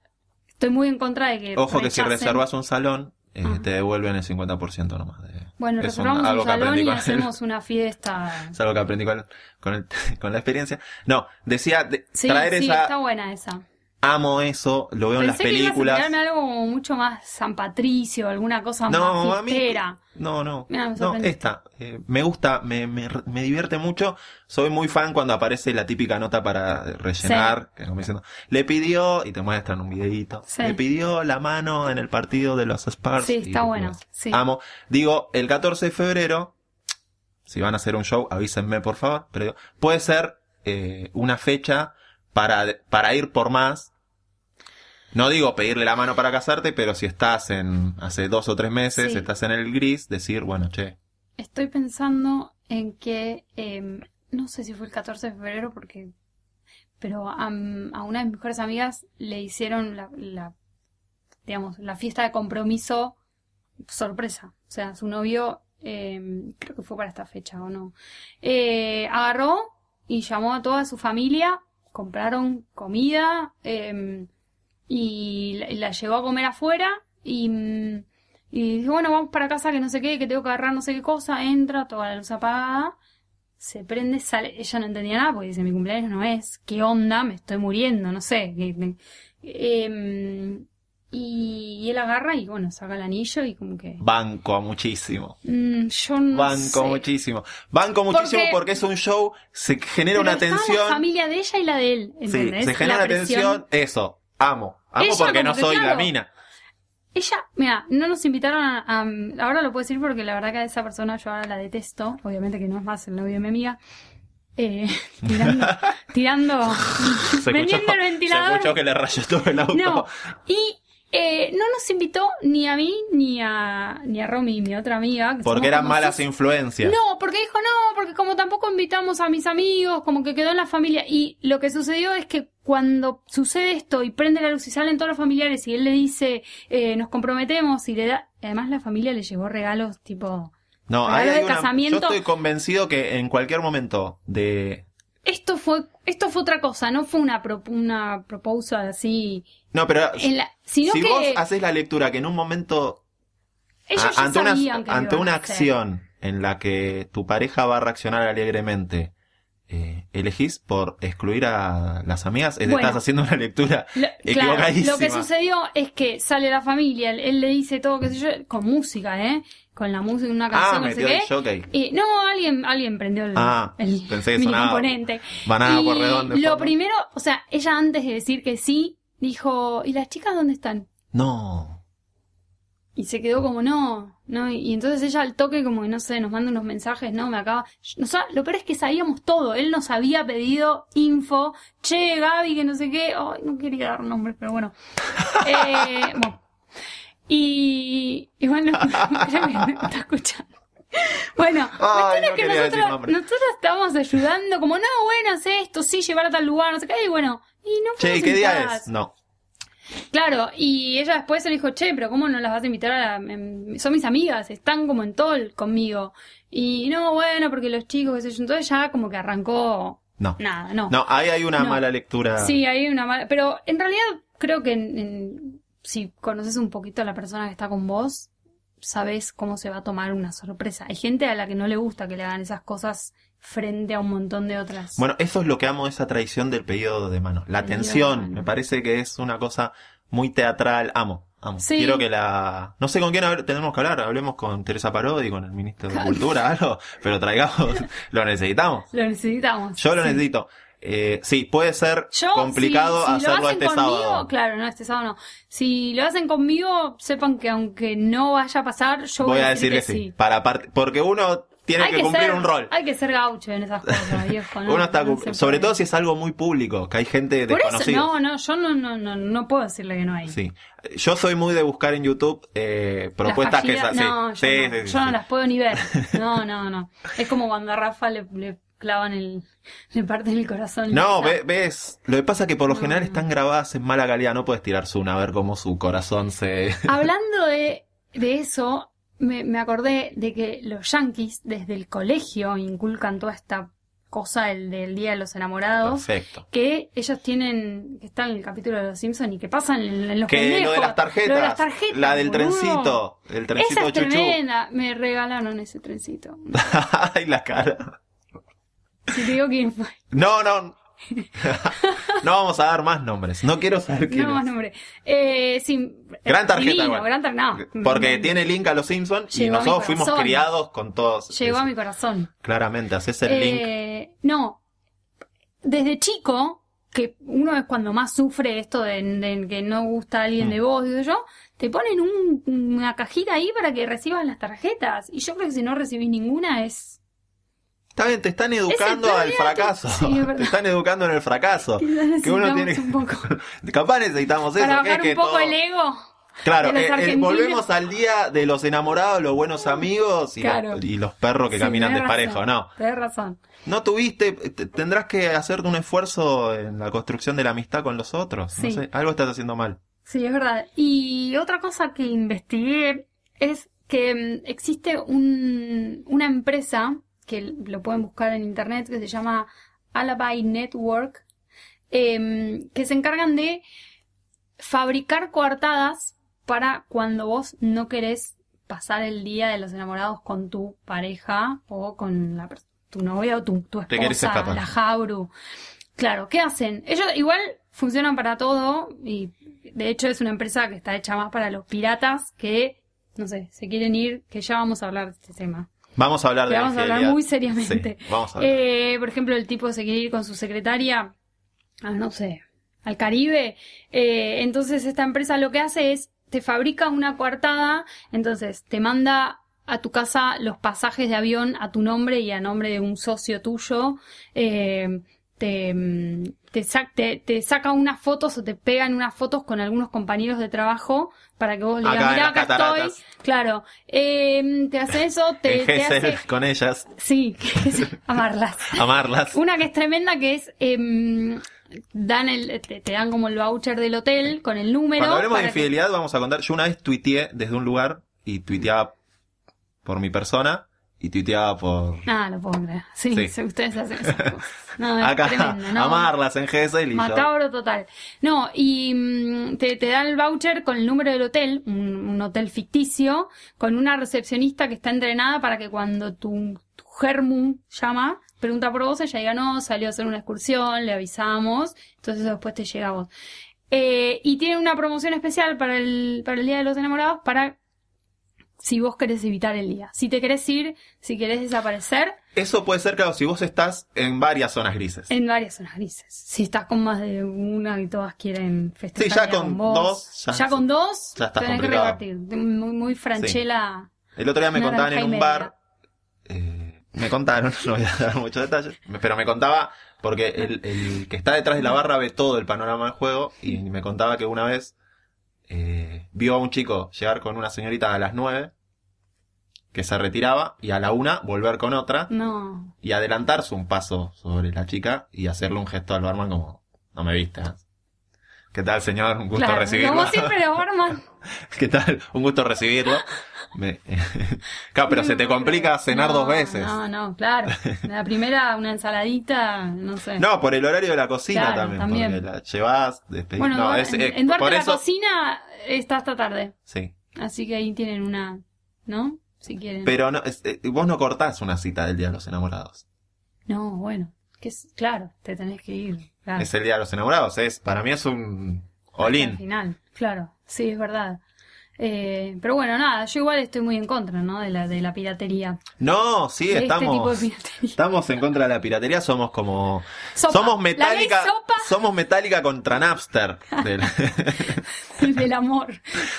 Estoy muy en contra de que. Ojo que si reservas un salón, eh, te devuelven el 50% nomás. De... Bueno, un- reservamos algo un salón y hacemos una fiesta. Es algo que aprendí con, con, el- con la experiencia. No, decía, de- Sí, traer sí, esa... está buena esa. Amo eso, lo veo en las Pensé que ibas a películas. tirarme algo como mucho más San Patricio, alguna cosa No, más fiestera. No, no. Mirá, me no, esta. eh, me gusta, me, me, me divierte mucho. Soy muy fan cuando aparece la típica nota para rellenar. Que como diciendo, le pidió, y te muestran un videíto. Sí. Le pidió la mano en el partido de los Spurs. Sí, está bueno, sí. Amo. Digo, el 14 de febrero, si van a hacer un show, avísenme por favor. Pero digo, puede ser eh, una fecha para, para ir por más. No digo pedirle la mano para casarte, pero si estás en hace dos o tres meses, Sí. estás en el gris, decir, bueno, che, Estoy pensando en que, eh, no sé si fue el 14 de febrero, porque, pero a, a una de mis mejores amigas le hicieron la, la, digamos, la fiesta de compromiso sorpresa. O sea, su novio, eh, creo que fue para esta fecha o no, eh, agarró y llamó a toda su familia, compraron comida eh, y la, la llevó a comer afuera y, mm, y dijo, bueno, vamos para casa que no sé qué, que tengo que agarrar no sé qué cosa, entra, toda la luz apagada, se prende, sale, ella no entendía nada porque dice, mi cumpleaños no es, ¿qué onda? Me estoy muriendo, no sé. que- me- em, y, él agarra y bueno, saca el anillo y como que... banco a muchísimo. mm, yo no Banco sé. muchísimo. Banco muchísimo Porque- porque es un show, se genera Pero una tensión. la familia de ella y la de él, Sí, se genera La una presión. tensión. Eso, amo. Amo Ella porque no soy la mina. Ella, mira, no nos invitaron a, a- Ahora lo puedo decir porque la verdad que a esa persona yo ahora la detesto. Obviamente que no es más el novio de mi amiga. Eh, tirando. tirando. Se prendiendo el se ventilador. escuchó que le rayó todo el auto. No. Y eh, no nos invitó ni a mí ni a, ni a Romy, mi otra amiga. que Porque eran malas sus- influencias. No, porque dijo no, porque como tampoco invitamos a mis amigos, como que quedó en la familia. Y lo que sucedió es que cuando sucede esto y prende la luz y salen todos los familiares y él le dice, eh, nos comprometemos y le da... Además la familia le llevó regalos tipo... No, Regalo ahí hay de una- casamiento. yo estoy convencido que en cualquier momento de... Esto fue, esto fue otra cosa, no fue una, pro- una proposal así, No, pero en la, sino si que vos haces la lectura que en un momento, ellos a- ya ante, una, que ante una acción en la que tu pareja va a reaccionar alegremente, eh, elegís por excluir a las amigas, es- Bueno. estás haciendo una lectura Lo- claro, lo que sucedió es que sale la familia, él, él le dice todo, qué sé yo, con música, ¿eh? Con la música, una Ah, canción, no sé qué. jockey. Y, no, alguien, alguien prendió el, Ah, el pensé que mini sonaba componente. banana y por redondo lo primero, o sea, ella antes de decir que sí, dijo, ¿y las chicas dónde están? No. Y se quedó como, no, no, y, y entonces ella al toque como que, no sé, nos manda unos mensajes, no, me acaba... O sea, lo peor es que sabíamos todo, él nos había pedido info, che, Gaby, que no sé qué, ay, no quería dar nombres, pero bueno. Eh, bueno. Y, y bueno, creo que me está escuchando. Bueno, Ay, cuestión es no que nosotros, nosotros estábamos ayudando, como, no, bueno, haz esto, sí, llevar a tal lugar, no sé qué, y bueno, y no Che, ¿y fuimos qué día es? No. Claro, y ella después se le dijo, che, pero ¿cómo no las vas a invitar a la... em, Son mis amigas, están como en tol conmigo. Y no, bueno, porque los chicos, qué sé yo. Entonces ya como que arrancó... No. Nada, no. No, ahí hay una No. mala lectura. Sí, hay una mala... Pero en realidad creo que en- en- si conoces un poquito a la persona que está con vos, sabes cómo se va a tomar una sorpresa. Hay gente a la que no le gusta que le hagan esas cosas frente a un montón de otras. Bueno, eso es lo que amo esa tradición del pedido de mano. La tensión, me parece que es una cosa muy teatral. Amo, amo. Sí. Quiero que la... No sé con quién tenemos que hablar. Hablemos con Teresa Parodi, con el ministro de. Cultura, algo. Pero traigamos... lo necesitamos. Lo necesitamos. Yo lo Sí. necesito. Eh, sí, puede ser Yo, complicado si, si lo hacerlo hacen este conmigo, sábado. claro, no, este sábado no. Si lo hacen conmigo, sepan que aunque no vaya a pasar, yo Voy a decir que sí. Para Porque uno tiene que cumplir ser, un rol. Hay que ser gaucho en esas cosas, viejo. ¿no? Uno está No sobre puede. todo si es algo muy público, que hay gente Por eso, desconocida. no, no, yo no, no, no, no puedo decirle que no hay. Sí. Yo soy muy de buscar en YouTube eh, propuestas que... sí, No, yo, sí, no, sí, yo no las puedo ni ver. No, no, no. Es como cuando a Rafa le, le clavan el, le parten el corazón. No, ve- ves, lo que pasa es que por lo No. general están grabadas en mala calidad, no puedes tirar una a ver cómo su corazón se... Hablando de, de eso, me, me acordé de que los yankees desde el colegio inculcan toda esta cosa el del Día de los Enamorados. Perfecto. Que ellos tienen, que está en el capítulo de los Simpsons y que pasan en, en los Que lo pendejos. de las tarjetas, Lo de las tarjetas, la del boludo. trencito, el trencito Esa es chuchu. tremenda. Me regalaron ese trencito. Ay, la cara. Si te digo quién fue. No, no. no vamos a dar más nombres. No quiero saber quién No más es. nombre. Eh, sí, Gran tarjeta, divino, igual. gran tar- no. Porque tiene link a los Simpsons y Llegó a nosotros fuimos criados con todos. Llegó a mi corazón. Claramente, haces el link. Eh, no. Desde chico, que uno es cuando más sufre esto de, de que no gusta alguien Mm. de vos, digo yo, te ponen un- una cajita ahí para que recibas las tarjetas. Y yo creo que si no recibís ninguna es... Está bien, te están educando al fracaso. sí, es te están educando en el fracaso. Que uno tiene un poco. Capaz necesitamos eso, para bajar que un poco todo- el ego. Claro, eh, eh, volvemos al día de los enamorados, los buenos amigos y, Claro. los, y los perros que Sí, caminan desparejo, ¿no? Tenés razón. No tuviste, te- tendrás que hacerte un esfuerzo en la construcción de la amistad con los otros. No Sí. sé, algo estás haciendo mal. Sí, es verdad. Y otra cosa que investigué es que mm, existe un, una empresa que lo pueden buscar en internet que se llama Alibi Network, em, que se encargan de fabricar coartadas para cuando vos no querés pasar el día de los enamorados con tu pareja o con la, tu novia o tu, tu esposa, la Jabru. Claro, ¿qué hacen? Ellos igual funcionan para todo y de hecho es una empresa que está hecha más para los piratas que, no sé, se quieren ir, que ya vamos a hablar de este tema. Vamos a hablar de la vamos a hablar muy seriamente. Sí, vamos a hablar. Eh, por ejemplo, el tipo se quiere ir con su secretaria, a, no sé, al Caribe. Eh, entonces esta empresa lo que hace es, te fabrica una coartada, entonces te manda a tu casa los pasajes de avión a tu nombre y a nombre de un socio tuyo. Eh, te, mm, te, sa- te- te saca unas fotos o te pegan unas fotos con algunos compañeros de trabajo para que vos le digas, mira, acá cataratas". estoy. Claro, eh, te hace eso, te, te hace... con ellas, Sí, amarlas. amarlas. Una que es tremenda que es em, dan el te, te dan como el voucher del hotel con el número. Cuando hablemos de que- infidelidad, vamos a contar. Yo una vez tuiteé desde un lugar y tuiteaba por mi persona y tuiteaba por. Ah, lo puedo creer. Sí, Sí. ustedes hacen esas cosas. No, es Acá, tremendo, ¿no? amarlas en Gesell y yo. Macabro total. No, y mm, te, te dan el voucher con el número del hotel, un, un hotel ficticio, con una recepcionista que está entrenada para que cuando tu, tu germu llama, pregunta por vos, ella diga, no, salió a hacer una excursión, le avisamos, entonces después te llega a vos. Eh, y tiene una promoción especial para el, para el Día de los Enamorados para si vos querés evitar el día. Si te querés ir, si querés desaparecer, Eso puede ser, claro, si vos estás en varias zonas grises. en varias zonas grises. Si estás con más de una y todas quieren festejar. Sí, ya con vos, dos, ya- Ya, con dos. ya estás tenés que complicado. repartir. Muy, muy franchela. El otro día me contaban en un bar. eh, me contaron, no voy a dar muchos detalles, pero me contaba, porque el, el que está detrás de la barra ve todo el panorama del juego, y me contaba que una vez eh, vio a un chico llegar con una señorita a las 9, que se retiraba, y a la una volver con otra, No. y adelantarse un paso sobre la chica y hacerle un gesto al barman como, no me viste. ¿eh?". ¿Qué tal, señor? Un gusto Claro, recibirlo. Como siempre barman. ¿Qué tal? Un gusto recibirlo. Me- claro, pero se te complica cenar No, dos veces. No, no, claro. La primera, una ensaladita, no sé. No, por el horario de la cocina Claro, también, también. Porque la llevas, despedís. bueno, no, en, es, en Duarte por la eso. cocina está hasta tarde. Sí. Así que ahí tienen una, ¿no? Si quieren. Pero no, es- eh, vos no cortás una cita del Día de los Enamorados. No, bueno. Que es, claro, te tenés que ir. Claro. Es el Día de los Enamorados. Es, para mí es un olín. final, claro. Sí, es verdad. Eh, pero bueno, nada, yo igual estoy muy en contra, ¿no? De la, de la piratería. No, sí, de este estamos. Estamos en contra de la piratería, somos como. Sopa. Somos metálica. Somos metálica contra Napster. Del- del amor.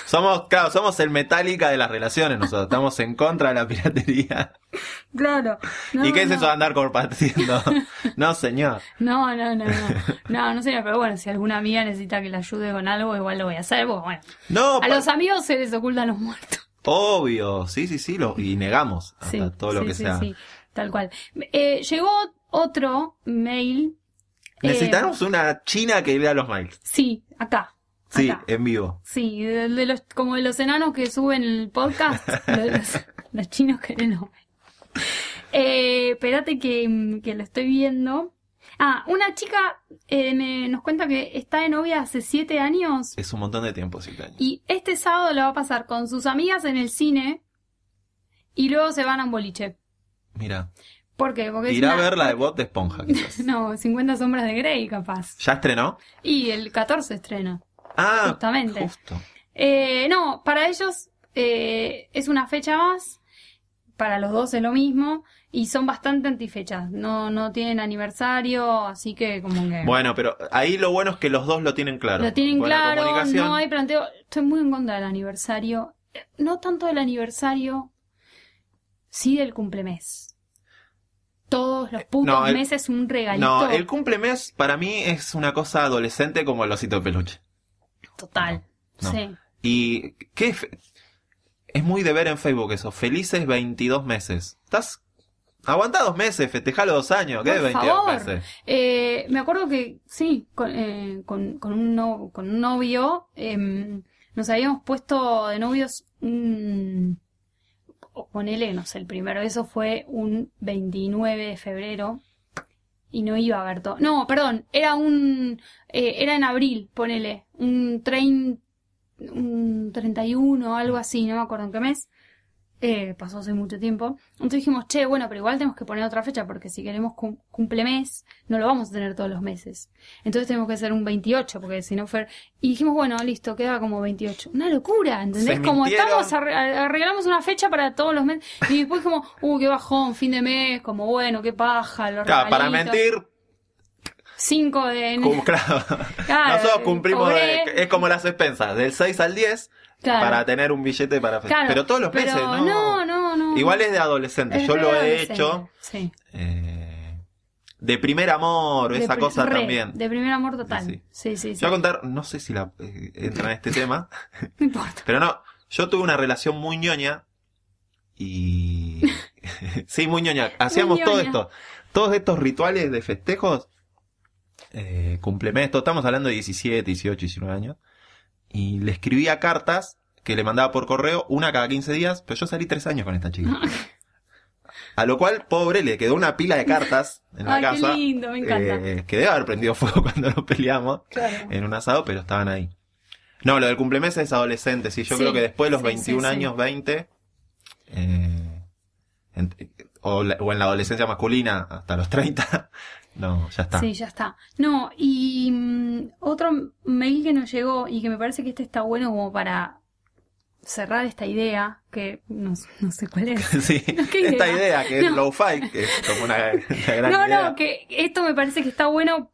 somos, claro, somos el metálica de las relaciones nosotros. Estamos en contra de la piratería. Claro. No, ¿Y qué es no. eso de andar compartiendo? no, señor. No, no, no, no. No, no sé, pero bueno, si alguna amiga necesita que la ayude con algo, igual lo voy a hacer, porque bueno. No, A los amigos se les ocultan los muertos. obvio. Sí, sí, sí. Lo, y negamos hasta Sí, todo lo sí, que sí, sea. sí, tal cual. Eh, llegó otro mail. eh, Necesitamos una china que lea los mails. sí, acá. Sí, acá. en vivo. Sí, de, de los, como de los enanos que suben el podcast, los, los chinos que no. Eh, espérate que, que lo estoy viendo. Ah, una chica eh, me- nos cuenta que está de novia hace siete años Es un montón de tiempo, sí, años. y este sábado lo va a pasar con sus amigas en el cine y luego se van a un boliche. Mira. ¿Por qué? Porque Irá a ver la de Bot de Esponja, quizás. No, 50 sombras de Grey, capaz. ¿Ya estrenó? Y el 14 estrena. Ah, Justamente. justo. Eh, no, para ellos eh, es una fecha más. Para los dos es lo mismo. Y son bastante antifechas. No, no tienen aniversario, así que como que... Bueno, pero ahí lo bueno es que los dos lo tienen claro. lo tienen Buena claro, no hay planteo. Estoy muy en contra del aniversario. Eh, No tanto del aniversario, sí del cumplemes. Todos los putos no, el- meses un regalito. No, el cumplemes para mí es una cosa adolescente como el osito de peluche. Total. No. Sí. Y qué fe- es muy de ver en Facebook eso, felices 22 meses. Estás aguanta dos meses, festejalo dos años, ¿qué de Por 22 favor. meses? Eh, me acuerdo que sí, con, eh, con, con un, no- con un novio em, nos habíamos puesto de novios un... o Ponele, no sé, el primero, eso fue un 29 de febrero y no iba a haber todo. No, perdón, era un... eh, era en abril, ponele, un 30, un 31, algo así, no me acuerdo en qué mes. Eh, pasó hace mucho tiempo. Entonces dijimos, che, bueno, pero igual tenemos que poner otra fecha porque si queremos cum- cumple mes, no lo vamos a tener todos los meses. Entonces tenemos que hacer un 28 porque si no fue... Y dijimos, bueno, listo, queda como 28. Una locura, ¿entendés? Se como mintieron. estamos, arre- arreglamos una fecha para todos los meses. Y después como, uh, qué bajón, fin de mes, como bueno, qué paja, los Claro, para mentir, 5 de enero. claro. Nosotros cumplimos, de- es como las expensas, del 6 al 10 Claro. para tener un billete para festejar. Claro, Pero todos los pero meses, ¿no? No, no, no. Igual es de adolescente, Es yo lo he hecho. Sí. eh, de primer amor, De esa cosa re, también. De primer amor total. Sí, Sí, sí, sí. Yo voy a contar, no sé si la, eh, entra en este tema, No importa. pero no, yo tuve una relación muy ñoña y... sí, muy ñoña. Hacíamos Muy todo ñoña. esto, todos estos rituales de festejos, eh, cumplemes, todo, estamos hablando de 17, 18, 19 años, y le escribía cartas que le mandaba por correo, una cada 15 días, pero yo salí tres años con esta chica. A lo cual, pobre, le quedó una pila de cartas en la Ay, qué casa. lindo, me encanta. eh, que debe haber prendido fuego cuando nos peleamos Claro. en un asado, pero estaban ahí. No, lo del cumplemes es adolescente, sí. Yo Sí, creo que después de los sí, 21 sí, sí. años, 20, eh, en- o, la- o en la adolescencia masculina, hasta los 30, no, ya está. Sí, ya está. No, y mm, otro mail que nos llegó y que me parece que este está bueno como para cerrar esta idea, que no, no sé cuál es. Sí, ¿Qué esta idea? que es No. low-fi, que es como una, una gran No, idea. no, que esto me parece que está bueno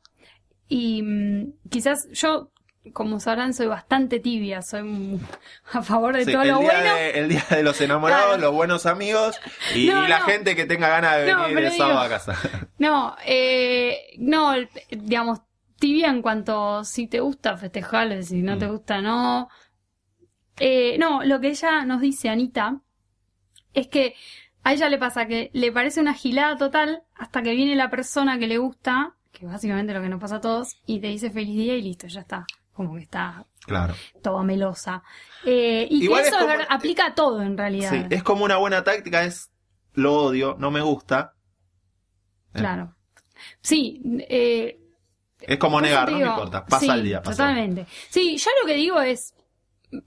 y mm, quizás yo, como sabrán, soy bastante tibia, soy a favor de Sí, todo lo bueno. de, el día de los enamorados, Claro. los buenos amigos y, No, y la no. gente que tenga ganas de No, venir el sábado a casa. No, eh, no, digamos, tibia en cuanto si te gusta festejarlo y si no te Mm. gusta no. Eh, no, lo que ella nos dice, Anita, es que a ella le pasa que le parece una gilada total hasta que viene la persona que le gusta, que básicamente lo que nos pasa a todos, y te dice feliz día y listo, ya está. Como que está Claro. toda melosa. Eh, y Igual que es eso como- aplica a todo en realidad. Sí, es como una buena táctica, es lo odio, no me gusta. Claro. Sí, eh, Es como negar, no me importa, pasa sí, el día, pasa. Totalmente. Sí, yo lo que digo es,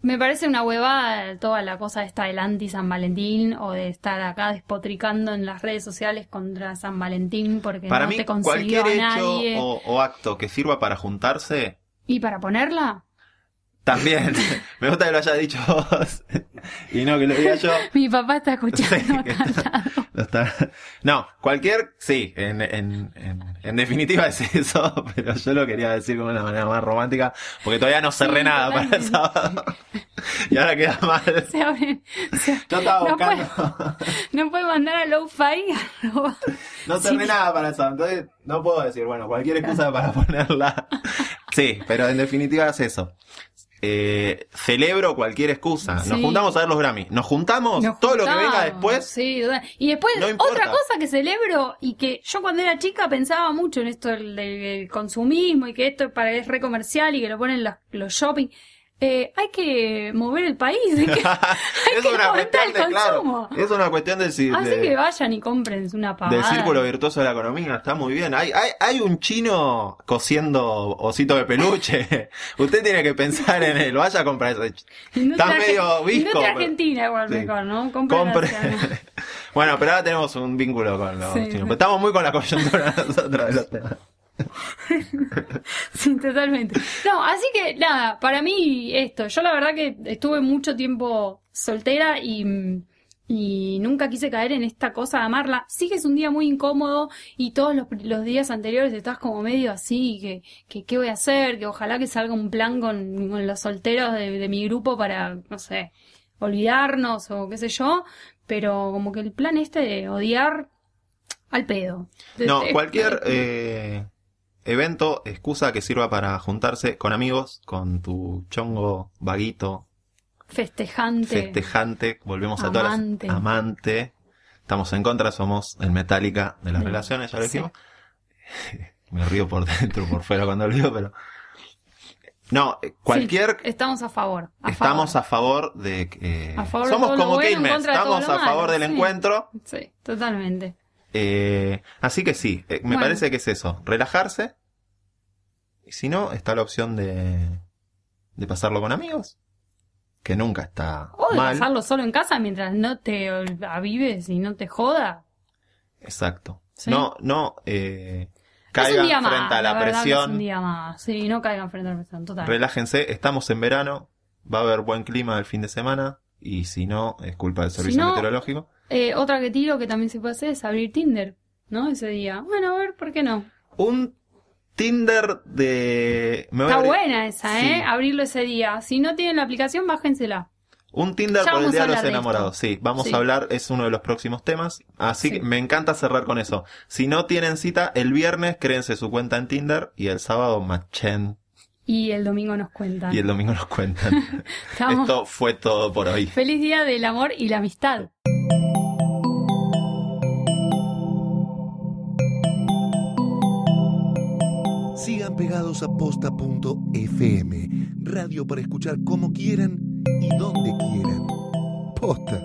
me parece una huevada toda la cosa esta del anti San Valentín o de estar acá despotricando en las redes sociales contra San Valentín porque Para no mí, te consiguió cualquier a hecho o acto que sirva para juntarse, Y para ponerla, también. me gusta que lo hayas dicho vos y no que lo diga yo. mi papá está escuchando Sí. No, está- no, cualquier, sí, en, en, en, en definitiva es eso, pero yo lo quería decir de una manera más romántica, porque todavía no cerré Sí, nada para el sábado. y ahora queda mal. Se abren- se- Yo estaba no, buscando, puede, no puede mandar a low-fi arroba- no cerré Sí. nada para el sábado, entonces no puedo decir, bueno, cualquier excusa para ponerla. Sí, pero en definitiva es eso. Eh, celebro cualquier excusa. Nos Sí. juntamos a ver los Grammy. Nos juntamos, Nos todo lo que venga juntamos, después. Sí, total. y después No importa. otra cosa que celebro y que yo cuando era chica pensaba mucho en esto del, del consumismo y que esto para es re comercial y que lo ponen los, los shopping. Eh, hay que mover el país. hay que- es que una cuestión el de, claro, consumo. es una cuestión de, si- Así de- que vayan y compren una pavada. del círculo virtuoso de la economía, está muy bien. Hay, hay, hay un chino cosiendo osito de peluche. Usted tiene que pensar en él, vaya a comprar ese. Industria Está medio visco. Pero- argentina igual Sí. mejor, ¿no? Compren Compre. bueno, pero ahora tenemos un vínculo con los Sí. chinos. Pero estamos muy con la coyuntura nosotros. Sí, totalmente. No, así que nada, para mí esto, yo la verdad que estuve mucho tiempo soltera y, y nunca quise caer en esta cosa de amarla. Sí que es un día muy incómodo y todos los, los días anteriores estás como medio así, que, que qué voy a hacer, que ojalá que salga un plan con, con los solteros de, de mi grupo para, no sé, olvidarnos o qué sé yo, pero como que el plan este de odiar al pedo. No, cualquier eh, evento, excusa que sirva para juntarse con amigos, con tu chongo vaguito, festejante. festejante, volvemos a todas Amante. amante. Estamos en contra, somos el Metallica de las relaciones, ya lo Sí. dijimos. Me río por dentro, por fuera cuando lo digo, pero... No, eh, cualquier... Sí, estamos a favor. a estamos favor. a favor de que... Somos como bueno, todo estamos a favor malo, del sí. encuentro. Sí, totalmente. Eh, así que sí, eh, me Bueno. parece que es eso, relajarse. Y si no, está la opción de, de pasarlo con amigos, que nunca está O de mal. pasarlo solo en casa mientras no te avives y no te joda. Exacto. Sí. No, no eh, caigan frente más. a la, Es un presión. día más. Sí, no caigan frente a la presión. Total. Relájense, estamos en verano, va a haber buen clima el fin de semana. Y si no, es culpa del Si servicio no- meteorológico. Eh, otra que tiro que también se puede hacer es abrir Tinder, ¿no? Ese día. Bueno, a ver, ¿por qué no? Un Tinder de... me Está abrir- buena esa, ¿eh? Sí. Abrirlo ese día. Si no tienen la aplicación, bájensela. Un Tinder por el Día de los de Enamorados. Sí, vamos Sí. a hablar, es uno de los próximos temas. Así Sí. que me encanta cerrar con eso. Si no tienen cita, el viernes créense su cuenta en Tinder y el sábado machen Y el domingo nos cuentan. y el domingo nos cuentan. Esto fue todo por hoy. Feliz día del amor y la amistad. Sigan pegados a posta.fm, radio para escuchar como quieran y donde quieran. Posta.